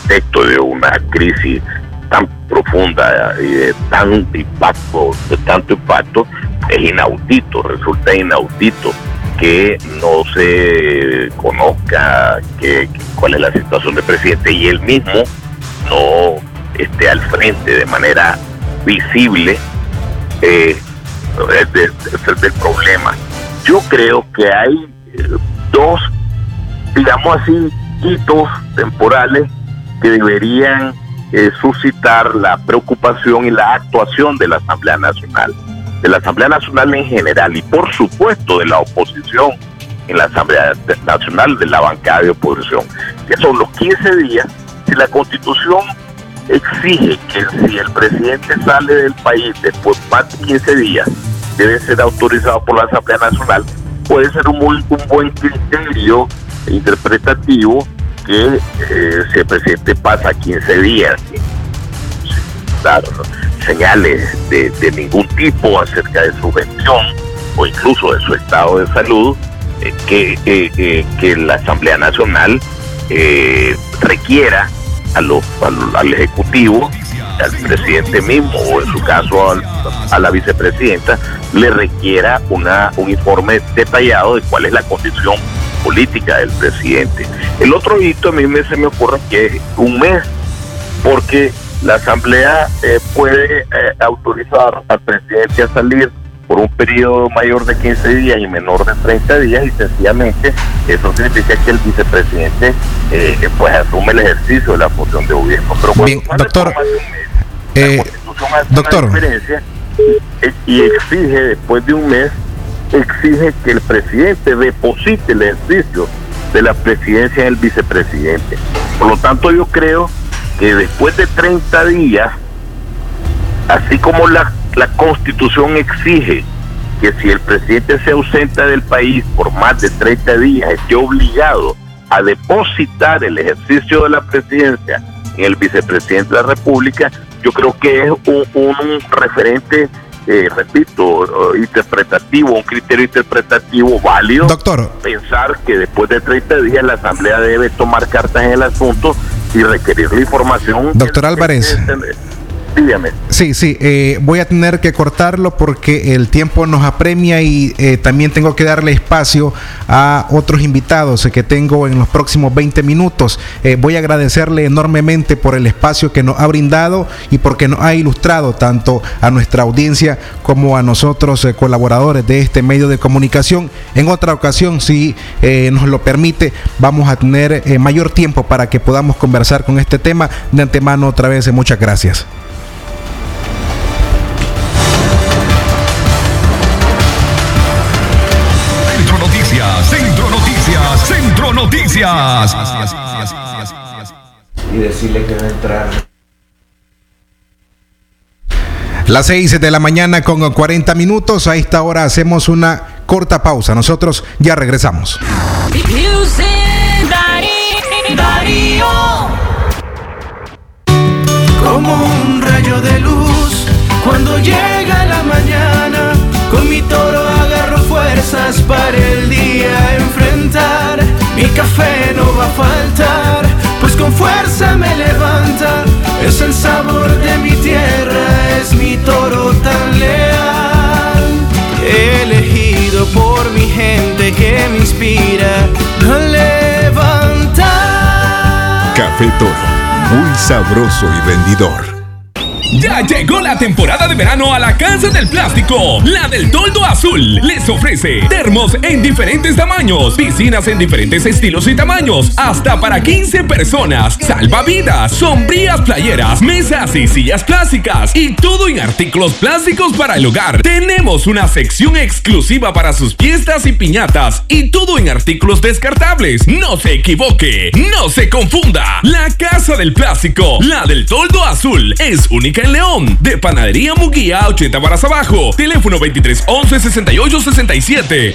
contexto de una crisis tan profunda y de tanto impacto, de tanto impacto, es inaudito, resulta inaudito que no se conozca que, cuál es la situación del presidente y él mismo no esté al frente de manera visible eh, del problema. Yo creo que hay eh, dos, digamos así, hitos temporales que deberían eh, suscitar la preocupación y la actuación de la Asamblea Nacional de la Asamblea Nacional en general y por supuesto de la oposición en la Asamblea Nacional de la bancada de oposición, que son los 15 días, si la constitución exige que si el presidente sale del país después más de 15 días, debe ser autorizado por la Asamblea Nacional, puede ser un, muy, un buen criterio interpretativo que eh, si el presidente pasa 15 días señales de, ningún tipo acerca de su gestión o incluso de su estado de salud, eh, que, eh, eh, que la Asamblea Nacional requiera a los, al, Ejecutivo, al presidente mismo o en su caso a la vicepresidenta, le requiera una, un informe detallado de cuál es la condición política del presidente. El otro hito a mí me, se me ocurre que es un mes, porque la Asamblea eh, puede eh, autorizar al presidente a salir por un periodo mayor de 15 días y menor de 30 días y sencillamente eso significa que el vicepresidente eh, pues asume el ejercicio de la función de gobierno. Pero Bien, doctor, eh, doctor. Diferencia, eh, y exige después de un mes, exige que el presidente deposite el ejercicio de la presidencia del vicepresidente. Por lo tanto, yo creo que después de 30 días, así como la, la constitución exige que si el presidente se ausenta del país por más de 30 días, esté obligado a depositar el ejercicio de la presidencia en el vicepresidente de la República, yo creo que es un, un referente eh, repito, interpretativo, un criterio interpretativo válido. Doctor. Pensar que después de 30 días la Asamblea debe tomar cartas en el asunto y requerir la información. Doctor Álvarez. Sí, sí, eh, voy a tener que cortarlo porque el tiempo nos apremia y eh, también tengo que darle espacio a otros invitados que tengo en los próximos 20 minutos. Eh, voy a agradecerle enormemente por el espacio que nos ha brindado y porque nos ha ilustrado tanto a nuestra audiencia como a nosotros colaboradores de este medio de comunicación. En otra ocasión, si nos lo permite, vamos a tener mayor tiempo para que podamos conversar con este tema. De antemano, otra vez, muchas gracias. Noticias. Y decirle que va a entrar. Las 6 de la mañana con 40 minutos. A esta hora hacemos una corta pausa. Nosotros ya regresamos. Como un rayo de luz cuando llega la mañana, con mi toro agarro fuerzas para el día enfrentar mi café no va a faltar, pues con fuerza me levanta. Es el sabor de mi tierra, es mi toro tan leal. Elegido por mi gente que me inspira a levantar. Café Toro, muy sabroso y vendidor. Llegó la temporada de verano a la Casa del Plástico. La del Toldo Azul les ofrece termos en diferentes tamaños, piscinas en diferentes estilos y tamaños, hasta para 15 personas, salvavidas, sombrías playeras, mesas y sillas plásticas y todo en artículos plásticos para el hogar. Tenemos una sección exclusiva para sus fiestas y piñatas y todo en artículos descartables. No se equivoque, no se confunda. La Casa del Plástico, la del Toldo Azul, es única en León. De Panadería Muguía 80 varas abajo. Teléfono 23 11 68 67.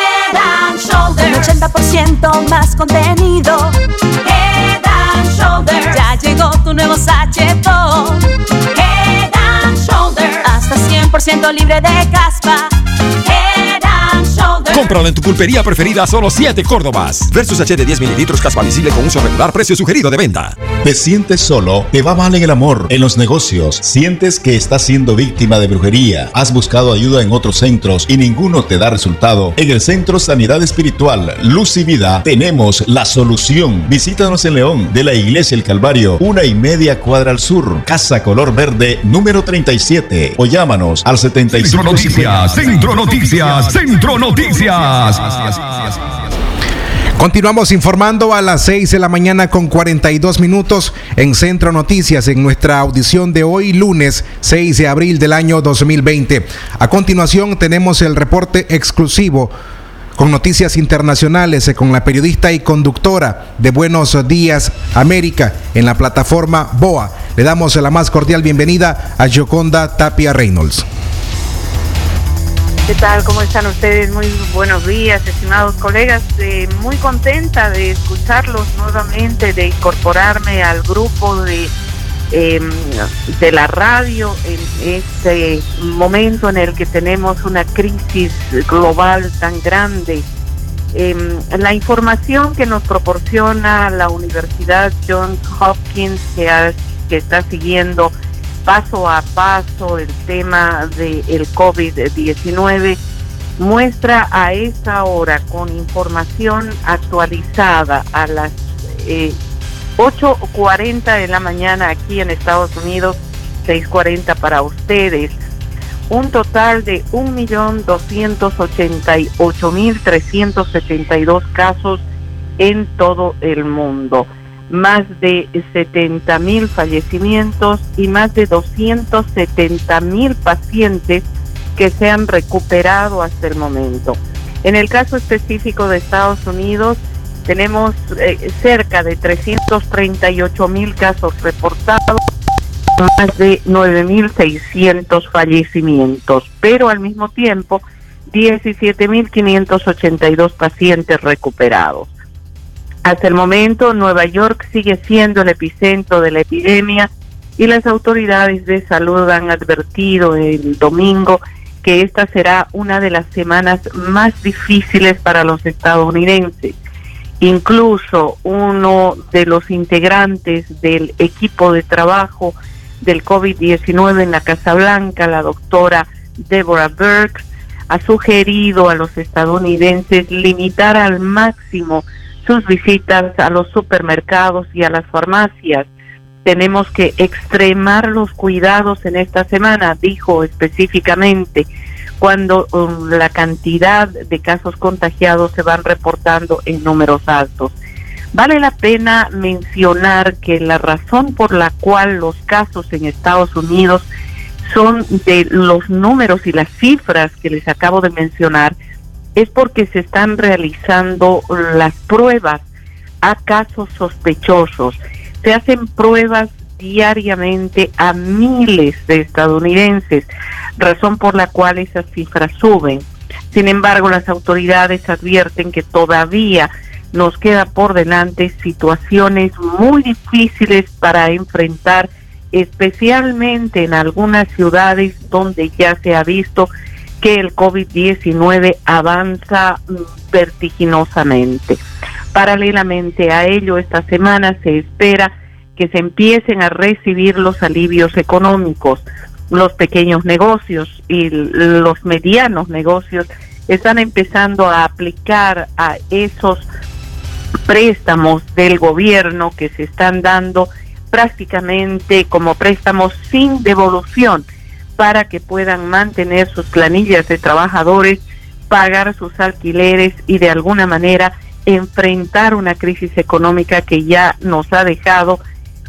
Shoulders. 80% más contenido. Head and Shoulders. Ya llegó tu nuevo sachetón. Head and Shoulders. Hasta 100% libre de caspa. Cómpralo en tu pulpería preferida a solo 7 Córdobas. Versus H de 10 mililitros caspa visible con uso regular, precio sugerido de venta. ¿Te sientes solo? ¿Te va mal en el amor? ¿En los negocios? ¿Sientes que estás siendo víctima de brujería? ¿Has buscado ayuda en otros centros y ninguno te da resultado? En el Centro Sanidad Espiritual Luz y Vida tenemos la solución. Visítanos en León, de la Iglesia El Calvario, una y media cuadra al sur, Casa Color Verde, número 37. O llámanos al 75. Centro Noticias, Centro Noticias, Centro Noticias. Continuamos informando a las 6 de la mañana con 42 minutos en Centro Noticias en nuestra audición de hoy lunes 6 de abril del año 2020. A continuación tenemos el reporte exclusivo con noticias internacionales eh, con la periodista y conductora de Buenos Días América en la plataforma BOA. Le damos la más cordial bienvenida a Joconda Tapia Reynolds. ¿Qué tal? ¿Cómo están ustedes? Muy buenos días, estimados colegas. Eh, muy contenta de escucharlos nuevamente, de incorporarme al grupo de, em, de la radio en este momento en el que tenemos una crisis global tan grande Em, la información que nos proporciona la Universidad Johns Hopkins, que, que está siguiendo paso a paso el tema del COVID-19, muestra a esta hora con información actualizada a las eh, 8.40 de la mañana aquí en Estados Unidos, 6.40 para ustedes, un total de 1.288.372 casos en todo el mundo, más de 70.000 fallecimientos y más de 270.000 pacientes que se han recuperado hasta el momento. En el caso específico de Estados Unidos, tenemos eh, cerca de 338 mil casos reportados, más de 9.600 fallecimientos, pero al mismo tiempo 17.582 pacientes recuperados. Hasta el momento, Nueva York sigue siendo el epicentro de la epidemia y las autoridades de salud han advertido el domingo que esta será una de las semanas más difíciles para los estadounidenses. Incluso uno de los integrantes del equipo de trabajo del COVID-19 en la Casa Blanca, la doctora Deborah Burks, ha sugerido a los estadounidenses limitar al máximo sus visitas a los supermercados y a las farmacias. Tenemos que extremar los cuidados en esta semana, dijo específicamente cuando um, la cantidad de casos contagiados se van reportando en números altos. Vale la pena mencionar que la razón por la cual los casos en Estados Unidos son de los números y las cifras que les acabo de mencionar es porque se están realizando las pruebas a casos sospechosos. Se hacen pruebas diariamente a miles de estadounidenses, razón por la cual esas cifras suben. Sin embargo, las autoridades advierten que todavía nos queda por delante situaciones muy difíciles para enfrentar, especialmente en algunas ciudades donde ya se ha visto que el COVID-19 avanza vertiginosamente. Paralelamente a ello, esta semana se espera que se empiecen a recibir los alivios económicos. Los pequeños negocios y los medianos negocios están empezando a aplicar a esos préstamos del gobierno que se están dando prácticamente como préstamos sin devolución para que puedan mantener sus planillas de trabajadores, pagar sus alquileres y de alguna manera enfrentar una crisis económica que ya nos ha dejado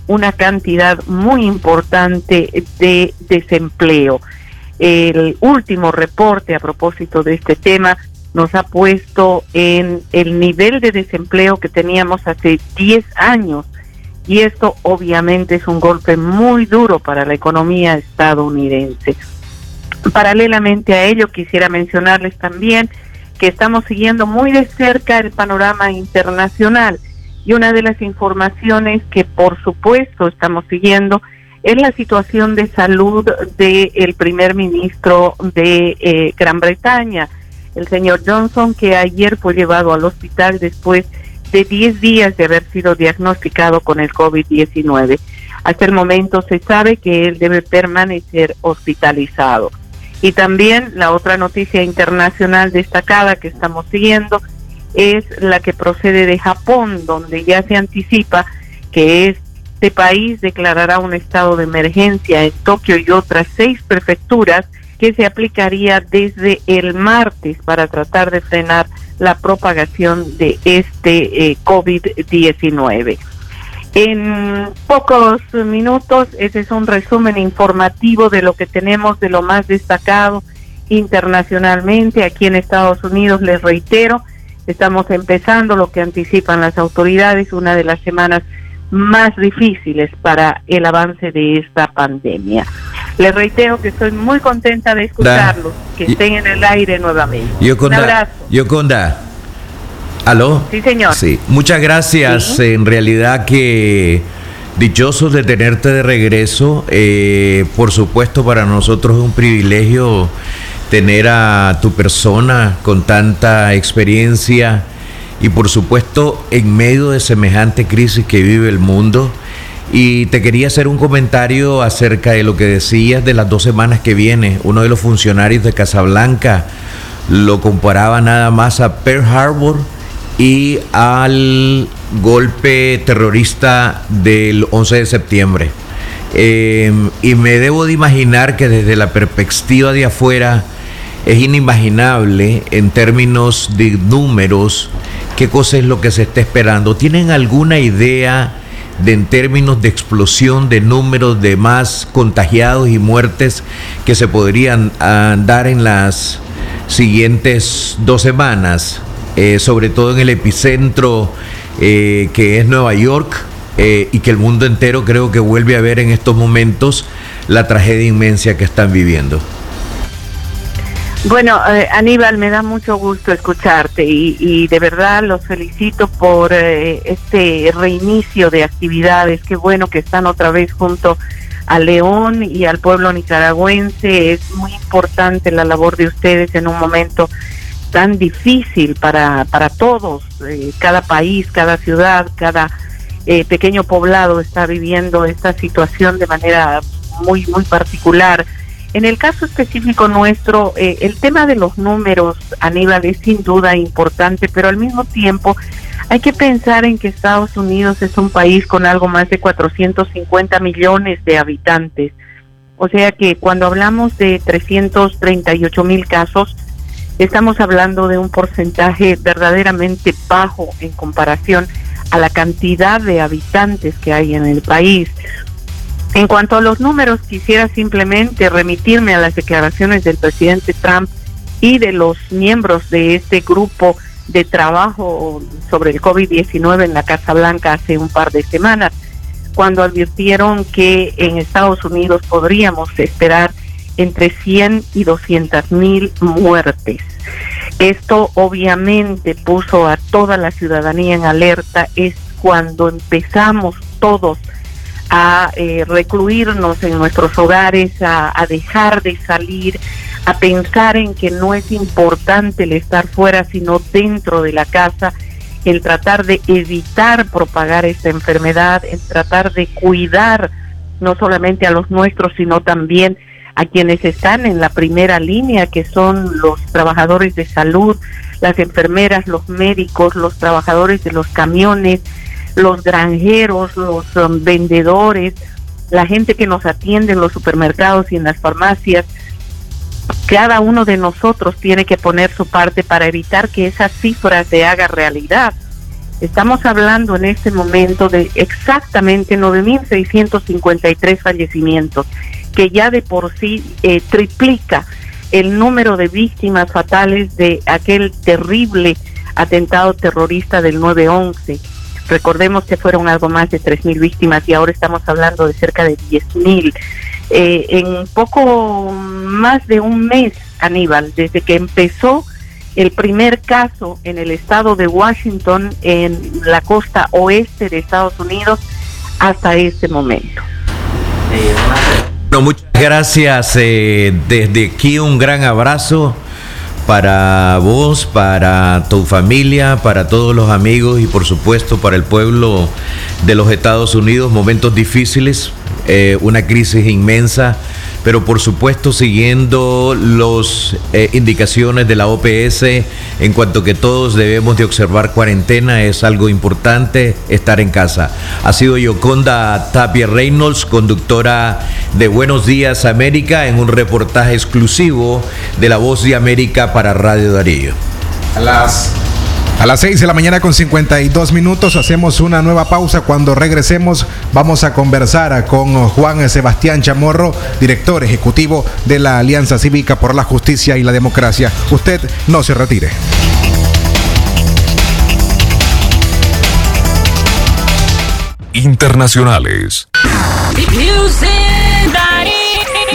una cantidad muy importante de desempleo. El último reporte a propósito de este tema nos ha puesto en el nivel de desempleo que teníamos hace 10 años y esto obviamente es un golpe muy duro para la economía estadounidense. Paralelamente a ello quisiera mencionarles también que estamos siguiendo muy de cerca el panorama internacional y una de las informaciones que por supuesto estamos siguiendo es la situación de salud del primer ministro de eh, Gran Bretaña, el señor Johnson, que ayer fue llevado al hospital después de 10 días de haber sido diagnosticado con el COVID-19. Hasta el momento se sabe que él debe permanecer hospitalizado. Y también la otra noticia internacional destacada que estamos siguiendo es la que procede de Japón, donde ya se anticipa que este país declarará un estado de emergencia en Tokio y otras seis prefecturas que se aplicaría desde el martes para tratar de frenar la propagación de este eh, COVID-19. En pocos minutos, ese es un resumen informativo de lo que tenemos de lo más destacado internacionalmente aquí en Estados Unidos. Les reitero, Estamos empezando lo que anticipan las autoridades, una de las semanas más difíciles para el avance de esta pandemia. Les reitero que estoy muy contenta de escucharlos, que estén en el aire nuevamente. Yoconda, Un abrazo. Yoconda. ¿Aló? Sí, señor. Sí, muchas gracias. En realidad que dichosos de tenerte de regreso. Eh, por supuesto, para nosotros es un privilegio tener a tu persona con tanta experiencia y por supuesto en medio de semejante crisis que vive el mundo. Y te quería hacer un comentario acerca de lo que decías de las dos semanas que viene. Uno de los funcionarios de Casablanca lo comparaba nada más a Pearl Harbor y al golpe terrorista del 11 de septiembre. Eh, y me debo de imaginar que desde la perspectiva de afuera es inimaginable en términos de números qué cosa es lo que se está esperando. ¿Tienen alguna idea de en términos de explosión de números de más contagiados y muertes que se podrían ah, dar en las siguientes dos semanas? Eh, sobre todo en el epicentro eh, que es Nueva York eh, y que el mundo entero creo que vuelve a ver en estos momentos la tragedia inmensa que están viviendo. Bueno, eh, Aníbal, me da mucho gusto escucharte y, de verdad los felicito por eh, este reinicio de actividades. Qué bueno que están otra vez junto a León y al pueblo nicaragüense. Es muy importante la labor de ustedes en un momento tan difícil para, para todos. Eh, cada país, cada ciudad, cada pequeño poblado está viviendo esta situación de manera muy, muy particular. En el caso específico nuestro, eh, el tema de los números, Aníbal, es sin duda importante, pero al mismo tiempo hay que pensar en que Estados Unidos es un país con algo más de 450 millones de habitantes. O sea que cuando hablamos de 338 mil casos, estamos hablando de un porcentaje verdaderamente bajo en comparación a la cantidad de habitantes que hay en el país. En cuanto a los números, quisiera simplemente remitirme a las declaraciones del presidente Trump y de los miembros de este grupo de trabajo sobre el COVID-19 en la Casa Blanca hace un par de semanas, cuando advirtieron que en Estados Unidos podríamos esperar entre 100 y 200 mil muertes. Esto obviamente puso a toda la ciudadanía en alerta, es cuando empezamos todos a eh, recluirnos en nuestros hogares, a, a dejar de salir, a pensar en que no es importante el estar fuera, sino dentro de la casa, el tratar de evitar propagar esta enfermedad, el tratar de cuidar no solamente a los nuestros, sino también a quienes están en la primera línea, que son los trabajadores de salud, las enfermeras, los médicos, los trabajadores de los camiones, los granjeros, los um, vendedores, la gente que nos atiende en los supermercados y en las farmacias. Cada uno de nosotros tiene que poner su parte para evitar que esa cifra se haga realidad. Estamos hablando en este momento de exactamente 9.653 fallecimientos, que ya de por sí eh, triplica el número de víctimas fatales de aquel terrible atentado terrorista del 9-11. Recordemos que fueron algo más de 3.000 víctimas y ahora estamos hablando de cerca de 10.000. Eh, en poco más de un mes, Aníbal, desde que empezó el primer caso en el estado de Washington, en la costa oeste de Estados Unidos, hasta este momento. Bueno, muchas gracias. eh, desde aquí un gran abrazo para vos, para tu familia, para todos los amigos y por supuesto para el pueblo de los Estados Unidos. Momentos difíciles, eh, una crisis inmensa, pero por supuesto siguiendo las indicaciones de la OPS en cuanto que todos debemos de observar cuarentena, es algo importante estar en casa. Ha sido Yoconda Tapia Reynolds, conductora de Buenos Días América, en un reportaje exclusivo de La Voz de América para Radio Darío. A las 6 de la mañana con 52 minutos hacemos una nueva pausa. Cuando regresemos vamos a conversar con Juan Sebastián Chamorro, director ejecutivo de la Alianza Cívica por la Justicia y la Democracia. Usted no se retire. Internacionales. Music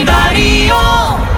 Darío.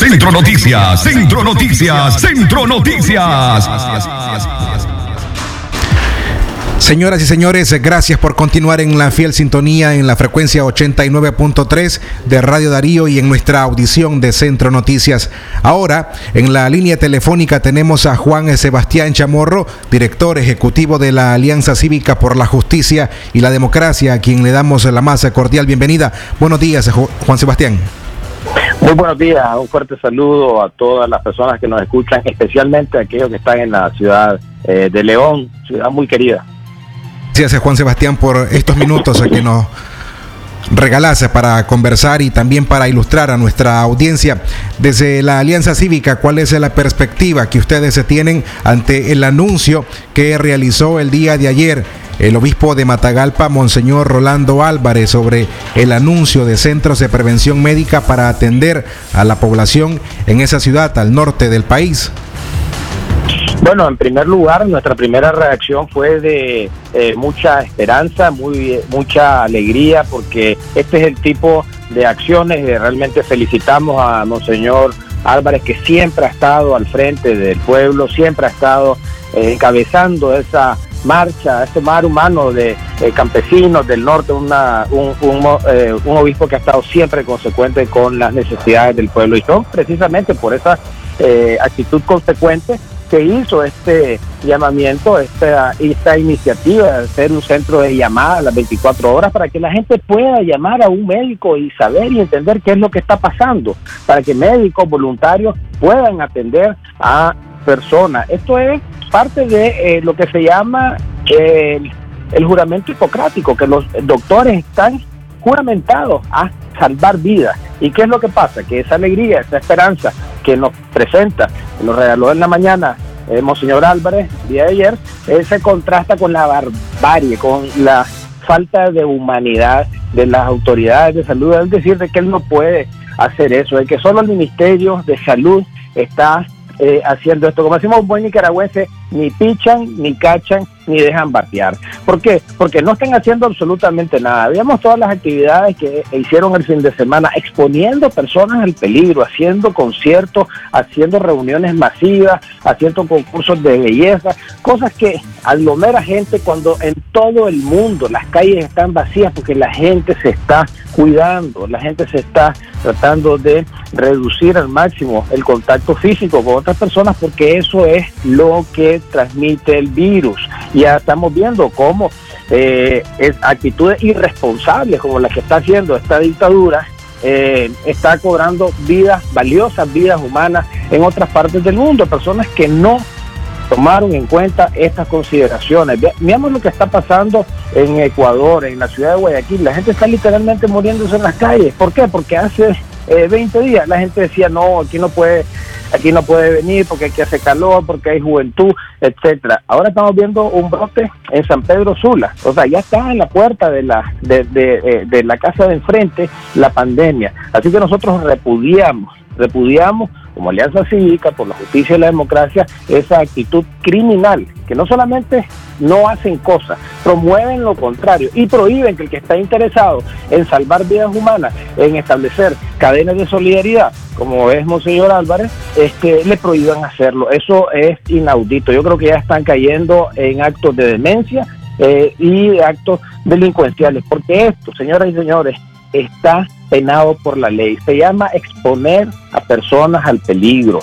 Centro Noticias, Centro Noticias, Centro Noticias. Señoras y señores, gracias por continuar en la fiel sintonía en la frecuencia 89.3 de Radio Darío y en nuestra audición de Centro Noticias. Ahora, en la línea telefónica tenemos a Juan Sebastián Chamorro, director ejecutivo de la Alianza Cívica por la Justicia y la Democracia, a quien le damos la más cordial bienvenida. Buenos días, Juan Sebastián. Muy buenos días, un fuerte saludo a todas las personas que nos escuchan, especialmente a aquellos que están en la ciudad eh, de León, ciudad muy querida. Gracias Juan Sebastián por estos minutos que nos regalase para conversar y también para ilustrar a nuestra audiencia. Desde la Alianza Cívica, ¿cuál es la perspectiva que ustedes tienen ante el anuncio que realizó el día de ayer el obispo de Matagalpa, Monseñor Rolando Álvarez, sobre el anuncio de centros de prevención médica para atender a la población en esa ciudad al norte del país? Bueno, en primer lugar, nuestra primera reacción fue de eh, mucha esperanza, mucha alegría, porque este es el tipo de acciones que realmente felicitamos a Monseñor Álvarez, que siempre ha estado al frente del pueblo, siempre ha estado eh, encabezando esa marcha, ese mar humano de eh, campesinos del norte, una, un, un, obispo que ha estado siempre consecuente con las necesidades del pueblo. Y son precisamente por esa actitud consecuente que hizo este llamamiento, esta, esta iniciativa de hacer un centro de llamada las 24 horas para que la gente pueda llamar a un médico y saber y entender qué es lo que está pasando, para que médicos voluntarios puedan atender a personas. Esto es parte de eh, lo que se llama el, el juramento hipocrático, que los doctores están juramentados a salvar vidas. ¿Y qué es lo que pasa? Que esa alegría, esa esperanza que nos presenta, que nos regaló en la mañana eh, Monseñor Álvarez, día de ayer, eh, se contrasta con la barbarie, con la falta de humanidad de las autoridades de salud, es decir, de que él no puede hacer eso, de que solo el Ministerio de Salud está eh, haciendo esto. Como decimos buen nicaragüense, ni pichan, ni cachan, ni dejan batear. ¿Por qué? Porque no están haciendo absolutamente nada. Veamos todas las actividades que hicieron el fin de semana, exponiendo personas al peligro, haciendo conciertos, haciendo reuniones masivas, haciendo concursos de belleza, cosas que aglomera gente cuando en todo el mundo las calles están vacías porque la gente se está cuidando, la gente se está tratando de reducir al máximo el contacto físico con otras personas porque eso es lo que transmite el virus. Ya estamos viendo cómo eh, actitudes irresponsables como las que está haciendo esta dictadura eh, está cobrando vidas valiosas, vidas humanas en otras partes del mundo, personas que no tomaron en cuenta estas consideraciones. Veamos lo que está pasando en Ecuador, en la ciudad de Guayaquil. La gente está literalmente muriéndose en las calles. ¿Por qué? Porque hace 20 eh, días la gente decía, no, aquí no puede aquí no puede venir porque aquí hace calor, porque hay juventud, etcétera. Ahora estamos viendo un brote en San Pedro Sula, o sea, ya está en la puerta de la de, de, de la casa de enfrente la pandemia. Así que nosotros repudiamos, repudiamos como Alianza Cívica por la Justicia y la Democracia esa actitud criminal, que no solamente no hacen cosas, promueven lo contrario y prohíben que el que está interesado en salvar vidas humanas, en establecer cadenas de solidaridad, como es Monseñor Álvarez, es que le prohíban hacerlo. Eso es inaudito. Yo creo que ya están cayendo en actos de demencia eh, y actos delincuenciales, porque esto, señoras y señores, está penado por la ley. Se llama exponer a personas al peligro.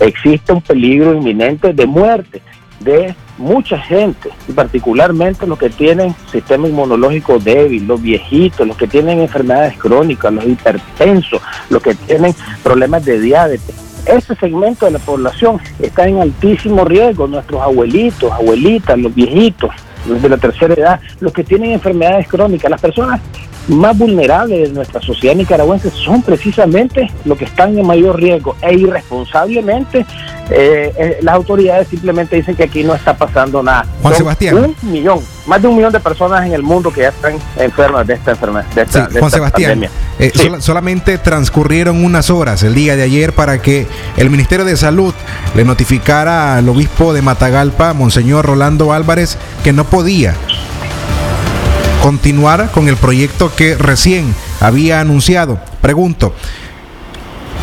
Existe un peligro inminente de muerte de mucha gente, y particularmente los que tienen sistema inmunológico débil, los viejitos, los que tienen enfermedades crónicas, los hipertensos, los que tienen problemas de diabetes. Ese segmento de la población está en altísimo riesgo, nuestros abuelitos, abuelitas, los viejitos, los de la tercera edad, los que tienen enfermedades crónicas, las personas más vulnerables de nuestra sociedad nicaragüense son precisamente los que están en mayor riesgo e irresponsablemente eh, eh, las autoridades simplemente dicen que aquí no está pasando nada. Juan Son Sebastián. Un millón, más de un millón de personas en el mundo que ya están enfermas de esta enfermedad. De esta, Sí, de Juan esta Sebastián, pandemia. eh, Sí. solamente transcurrieron unas horas el día de ayer para que el Ministerio de Salud le notificara al obispo de Matagalpa, Monseñor Rolando Álvarez, que no podía continuar con el proyecto que recién había anunciado. Pregunto,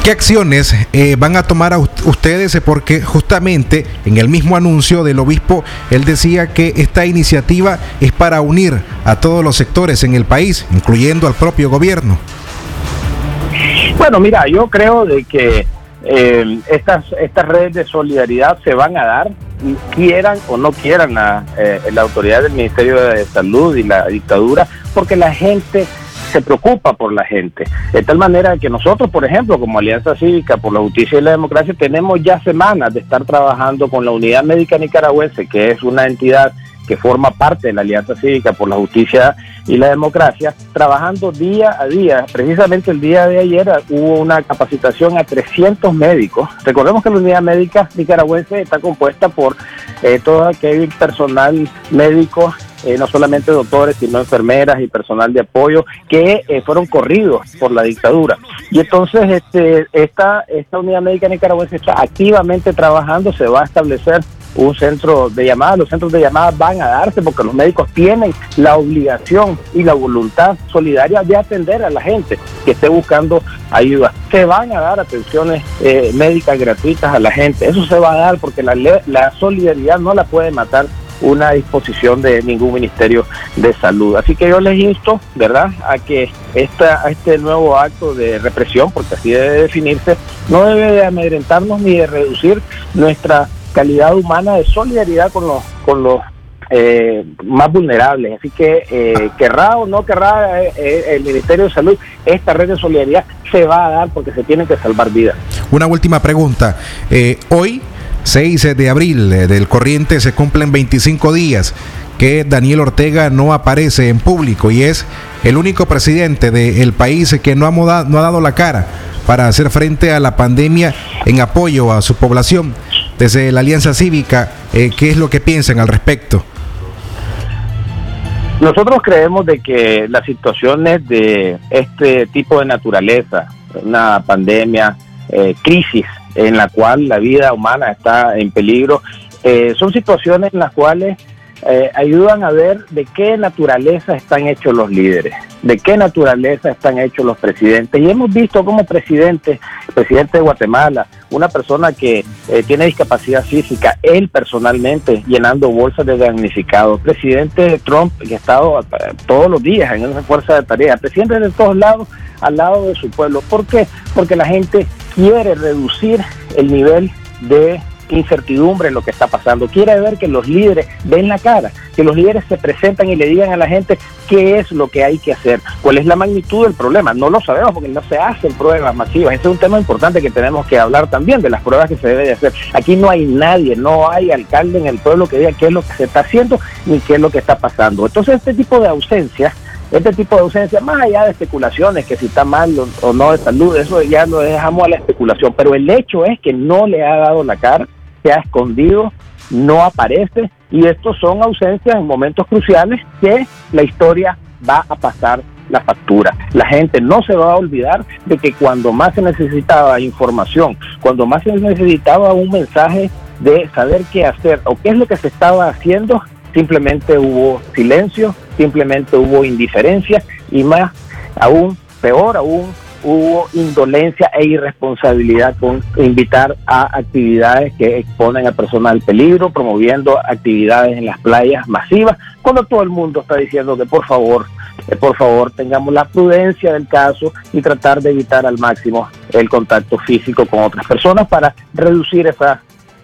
¿Qué acciones eh, van a tomar a ust- ustedes? Eh, Porque justamente en el mismo anuncio del obispo, él decía que esta iniciativa es para unir a todos los sectores en el país, incluyendo al propio gobierno. Bueno, mira, yo creo de que eh, estas, estas redes de solidaridad se van a dar, quieran o no quieran la, eh, la autoridad del Ministerio de Salud y la dictadura, porque la gente se preocupa por la gente. De tal manera que nosotros, por ejemplo, como Alianza Cívica por la Justicia y la Democracia, tenemos ya semanas de estar trabajando con la Unidad Médica Nicaragüense, que es una entidad que forma parte de la Alianza Cívica por la Justicia y la Democracia, trabajando día a día. Precisamente el día de ayer hubo una capacitación a 300 médicos. Recordemos que la Unidad Médica Nicaragüense está compuesta por eh, todo aquel personal médico eh, no solamente doctores, sino enfermeras y personal de apoyo que eh, fueron corridos por la dictadura. Y entonces este, esta, esta unidad médica nicaragüense está activamente trabajando, se va a establecer un centro de llamadas, los centros de llamadas van a darse porque los médicos tienen la obligación y la voluntad solidaria de atender a la gente que esté buscando ayuda. Se van a dar atenciones eh, médicas gratuitas a la gente, eso se va a dar porque la, la solidaridad no la puede matar una disposición de ningún ministerio de salud. Así que yo les insto, ¿verdad?, a que esta, a este nuevo acto de represión, porque así debe definirse, no debe de amedrentarnos ni de reducir nuestra calidad humana de solidaridad con los, con los eh, más vulnerables. Así que eh, querrá o no querrá eh, eh, el Ministerio de Salud, esta red de solidaridad se va a dar porque se tienen que salvar vidas. Una última pregunta. Hoy, 6 de abril del corriente, se cumplen 25 días que Daniel Ortega no aparece en público y es el único presidente del país que no ha, no ha dado la cara para hacer frente a la pandemia en apoyo a su población. Desde la Alianza Cívica, eh, ¿qué es lo que piensan al respecto? Nosotros creemos de que las situaciones de este tipo de naturaleza, una pandemia, eh, crisis en la cual la vida humana está en peligro, eh, son situaciones en las cuales eh, ayudan a ver de qué naturaleza están hechos los líderes, de qué naturaleza están hechos los presidentes. Y hemos visto como presidente, presidente de Guatemala, una persona que eh, tiene discapacidad física, él personalmente llenando bolsas de damnificados, presidente Trump que ha estado eh, todos los días en esa fuerza de tarea, presidente de todos lados al lado de su pueblo. ¿Por qué? Porque la gente quiere reducir el nivel de incertidumbre en lo que está pasando. Quiere ver que los líderes den la cara, que los líderes se presentan y le digan a la gente qué es lo que hay que hacer, cuál es la magnitud del problema. No lo sabemos porque no se hacen pruebas masivas. Este es un tema importante que tenemos que hablar también de las pruebas que se debe de hacer. Aquí no hay nadie, no hay alcalde en el pueblo que diga qué es lo que se está haciendo ni qué es lo que está pasando. Entonces este tipo de ausencias este tipo de ausencia, más allá de especulaciones, que si está mal o, no de salud, eso ya lo dejamos a la especulación, pero el hecho es que no le ha dado la cara, se ha escondido, no aparece, y estos son ausencias en momentos cruciales que la historia va a pasar la factura. La gente no se va a olvidar de que cuando más se necesitaba información, cuando más se necesitaba un mensaje de saber qué hacer o qué es lo que se estaba haciendo, simplemente hubo silencio, simplemente hubo indiferencia y más aún, peor aún, hubo indolencia e irresponsabilidad con invitar a actividades que exponen a personas al peligro, promoviendo actividades en las playas masivas, cuando todo el mundo está diciendo que por favor, por favor tengamos la prudencia del caso y tratar de evitar al máximo el contacto físico con otras personas para reducir esa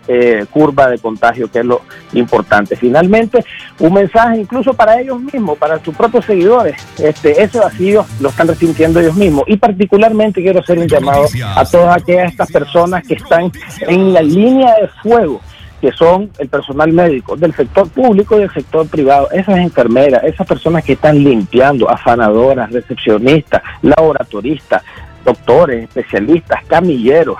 eh, curva de contagio, que es lo importante. Finalmente, un mensaje incluso para ellos mismos, para sus propios seguidores. Este, ese vacío lo están resintiendo ellos mismos. Y particularmente quiero hacer un llamado a todas aquellas estas personas que están en la línea de fuego que son el personal médico del sector público y del sector privado, esas enfermeras, esas personas que están limpiando, afanadoras, recepcionistas, laboratoristas, doctores, especialistas, camilleros,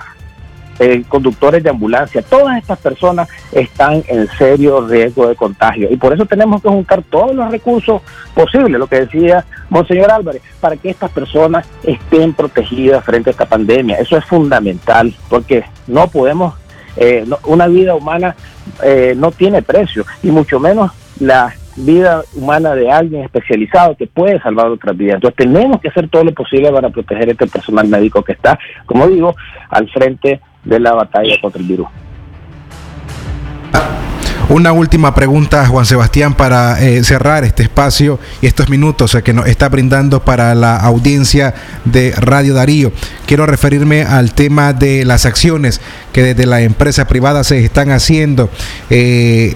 eh, conductores de ambulancia, todas estas personas están en serio riesgo de contagio y por eso tenemos que juntar todos los recursos posibles, lo que decía Monseñor Álvarez, para que estas personas estén protegidas frente a esta pandemia. Eso es fundamental porque no podemos, eh, una vida humana eh, no tiene precio y mucho menos la vida humana de alguien especializado que puede salvar otras vidas. Entonces tenemos que hacer todo lo posible para proteger este personal médico que está, como digo, al frente de la batalla contra el virus. Una última pregunta, Juan Sebastián, para eh, cerrar este espacio y estos minutos que nos está brindando para la audiencia de Radio Darío. Quiero referirme al tema de las acciones que desde la empresa privada se están haciendo. Eh,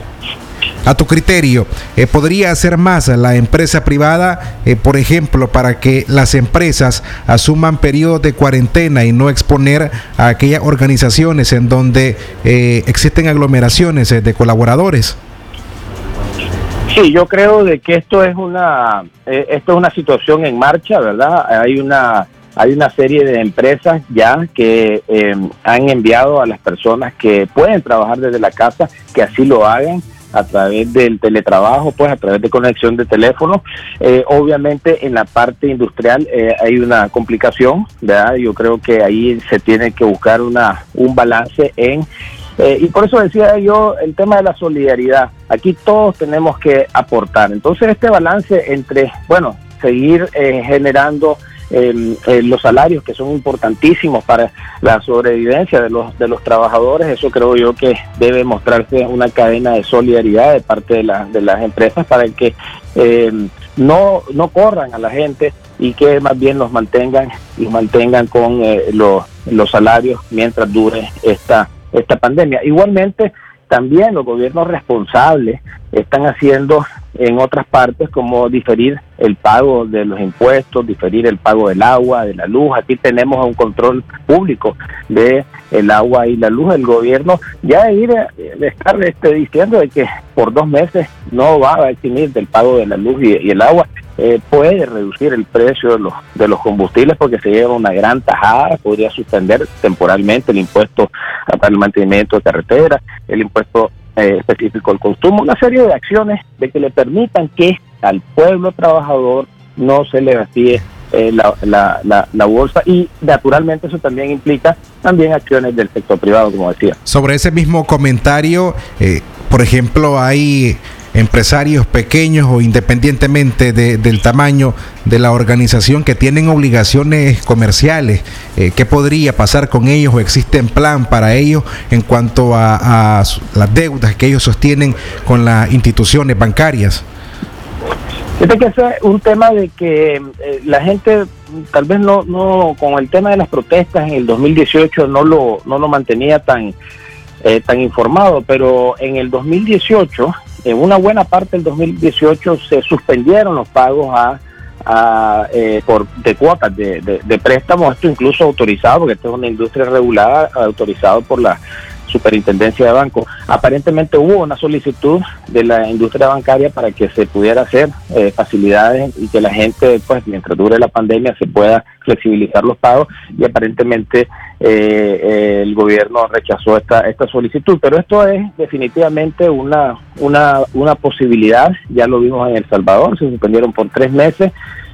a tu criterio, eh, ¿podría hacer más la empresa privada, eh, por ejemplo, para que las empresas asuman periodos de cuarentena y no exponer a aquellas organizaciones en donde eh, existen aglomeraciones de colaboradores? Sí, yo creo de que esto es una esto es una situación en marcha, ¿verdad? Hay una hay una serie de empresas ya que han enviado a las personas que pueden trabajar desde la casa que así lo hagan a través del teletrabajo, pues a través de conexión de teléfono. Eh, obviamente en la parte industrial eh, hay una complicación, ¿verdad? Yo creo que ahí se tiene que buscar una, un balance en... Eh, y por eso decía yo el tema de la solidaridad. Aquí todos tenemos que aportar. Entonces este balance entre, bueno, seguir generando los salarios que son importantísimos para la sobrevivencia de los de los trabajadores eso creo yo que debe mostrarse una cadena de solidaridad de parte de, de las empresas para que em, no no corran a la gente y que más bien los mantengan y mantengan con eh, los, los salarios mientras dure esta esta pandemia. Igualmente también los gobiernos responsables están haciendo en otras partes como diferir el pago de los impuestos, diferir el pago del agua, de la luz. Aquí tenemos un control público de el agua y la luz. El gobierno ya de ir de estar este, diciendo de que por dos meses no va a eximir del pago de la luz y, el agua. Eh, puede reducir el precio de los, de los combustibles porque se lleva una gran tajada, podría suspender temporalmente el impuesto para el mantenimiento de carreteras, el impuesto eh, específico al consumo, una serie de acciones de que le permitan que al pueblo trabajador no se le vacíe eh, la, la, la, bolsa y naturalmente eso también implica también acciones del sector privado, como decía. Sobre ese mismo comentario, eh, por ejemplo, hay empresarios pequeños o independientemente del tamaño de la organización que tienen obligaciones comerciales, eh, ¿qué podría pasar con ellos o existe plan para ellos en cuanto a, las deudas que ellos sostienen con las instituciones bancarias? Este que es un tema de que eh, la gente tal vez no, no, con el tema de las protestas en el 2018 no lo, no lo mantenía tan, eh, tan informado, pero en el 2018 en una buena parte del 2018 se suspendieron los pagos a, eh, por de cuotas de, de, préstamos, esto incluso autorizado, porque esto es una industria regulada, autorizado por la superintendencia de banco. Aparentemente hubo una solicitud de la industria bancaria para que se pudiera hacer eh, facilidades y que la gente, pues, mientras dure la pandemia, se pueda flexibilizar los pagos y aparentemente eh, el gobierno rechazó esta, esta solicitud. Pero esto es definitivamente una, una, una posibilidad, ya lo vimos en El Salvador, se suspendieron por tres meses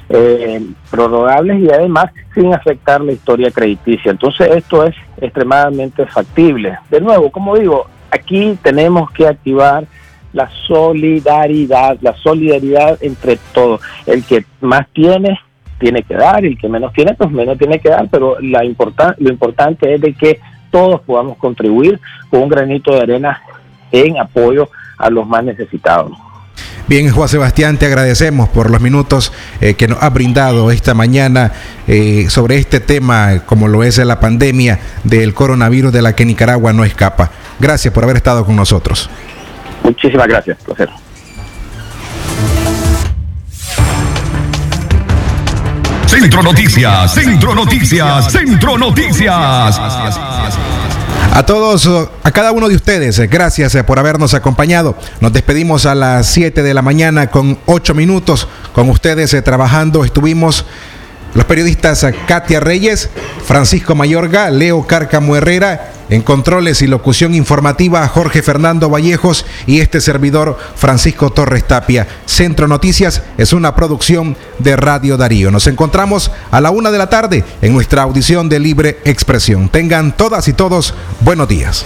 eh, prorrogables y además sin afectar la historia crediticia. Entonces esto es extremadamente factible. De nuevo, como digo, aquí tenemos que activar la solidaridad, la solidaridad entre todos. El que más tiene tiene que dar y el que menos tiene, pues menos tiene que dar, pero la importan lo importante es de que todos podamos contribuir con un granito de arena en apoyo a los más necesitados. Bien, Juan Sebastián, te agradecemos por los minutos eh, que nos ha brindado esta mañana eh, sobre este tema, como lo es la pandemia del coronavirus de la que Nicaragua no escapa. Gracias por haber estado con nosotros. Muchísimas gracias, placer. Centro Noticias, Centro Noticias, Centro Noticias. A todos, a cada uno de ustedes, eh, gracias eh, por habernos acompañado. Nos despedimos a las 7 de la mañana con 8 minutos con ustedes eh, trabajando. Estuvimos los periodistas Katia Reyes, Francisco Mayorga, Leo Cárcamo Herrera, en controles y locución informativa Jorge Fernando Vallejos y este servidor Francisco Torres Tapia. Centro Noticias es una producción de Radio Darío. Nos encontramos a la una de la tarde en nuestra audición de libre expresión. Tengan todas y todos buenos días.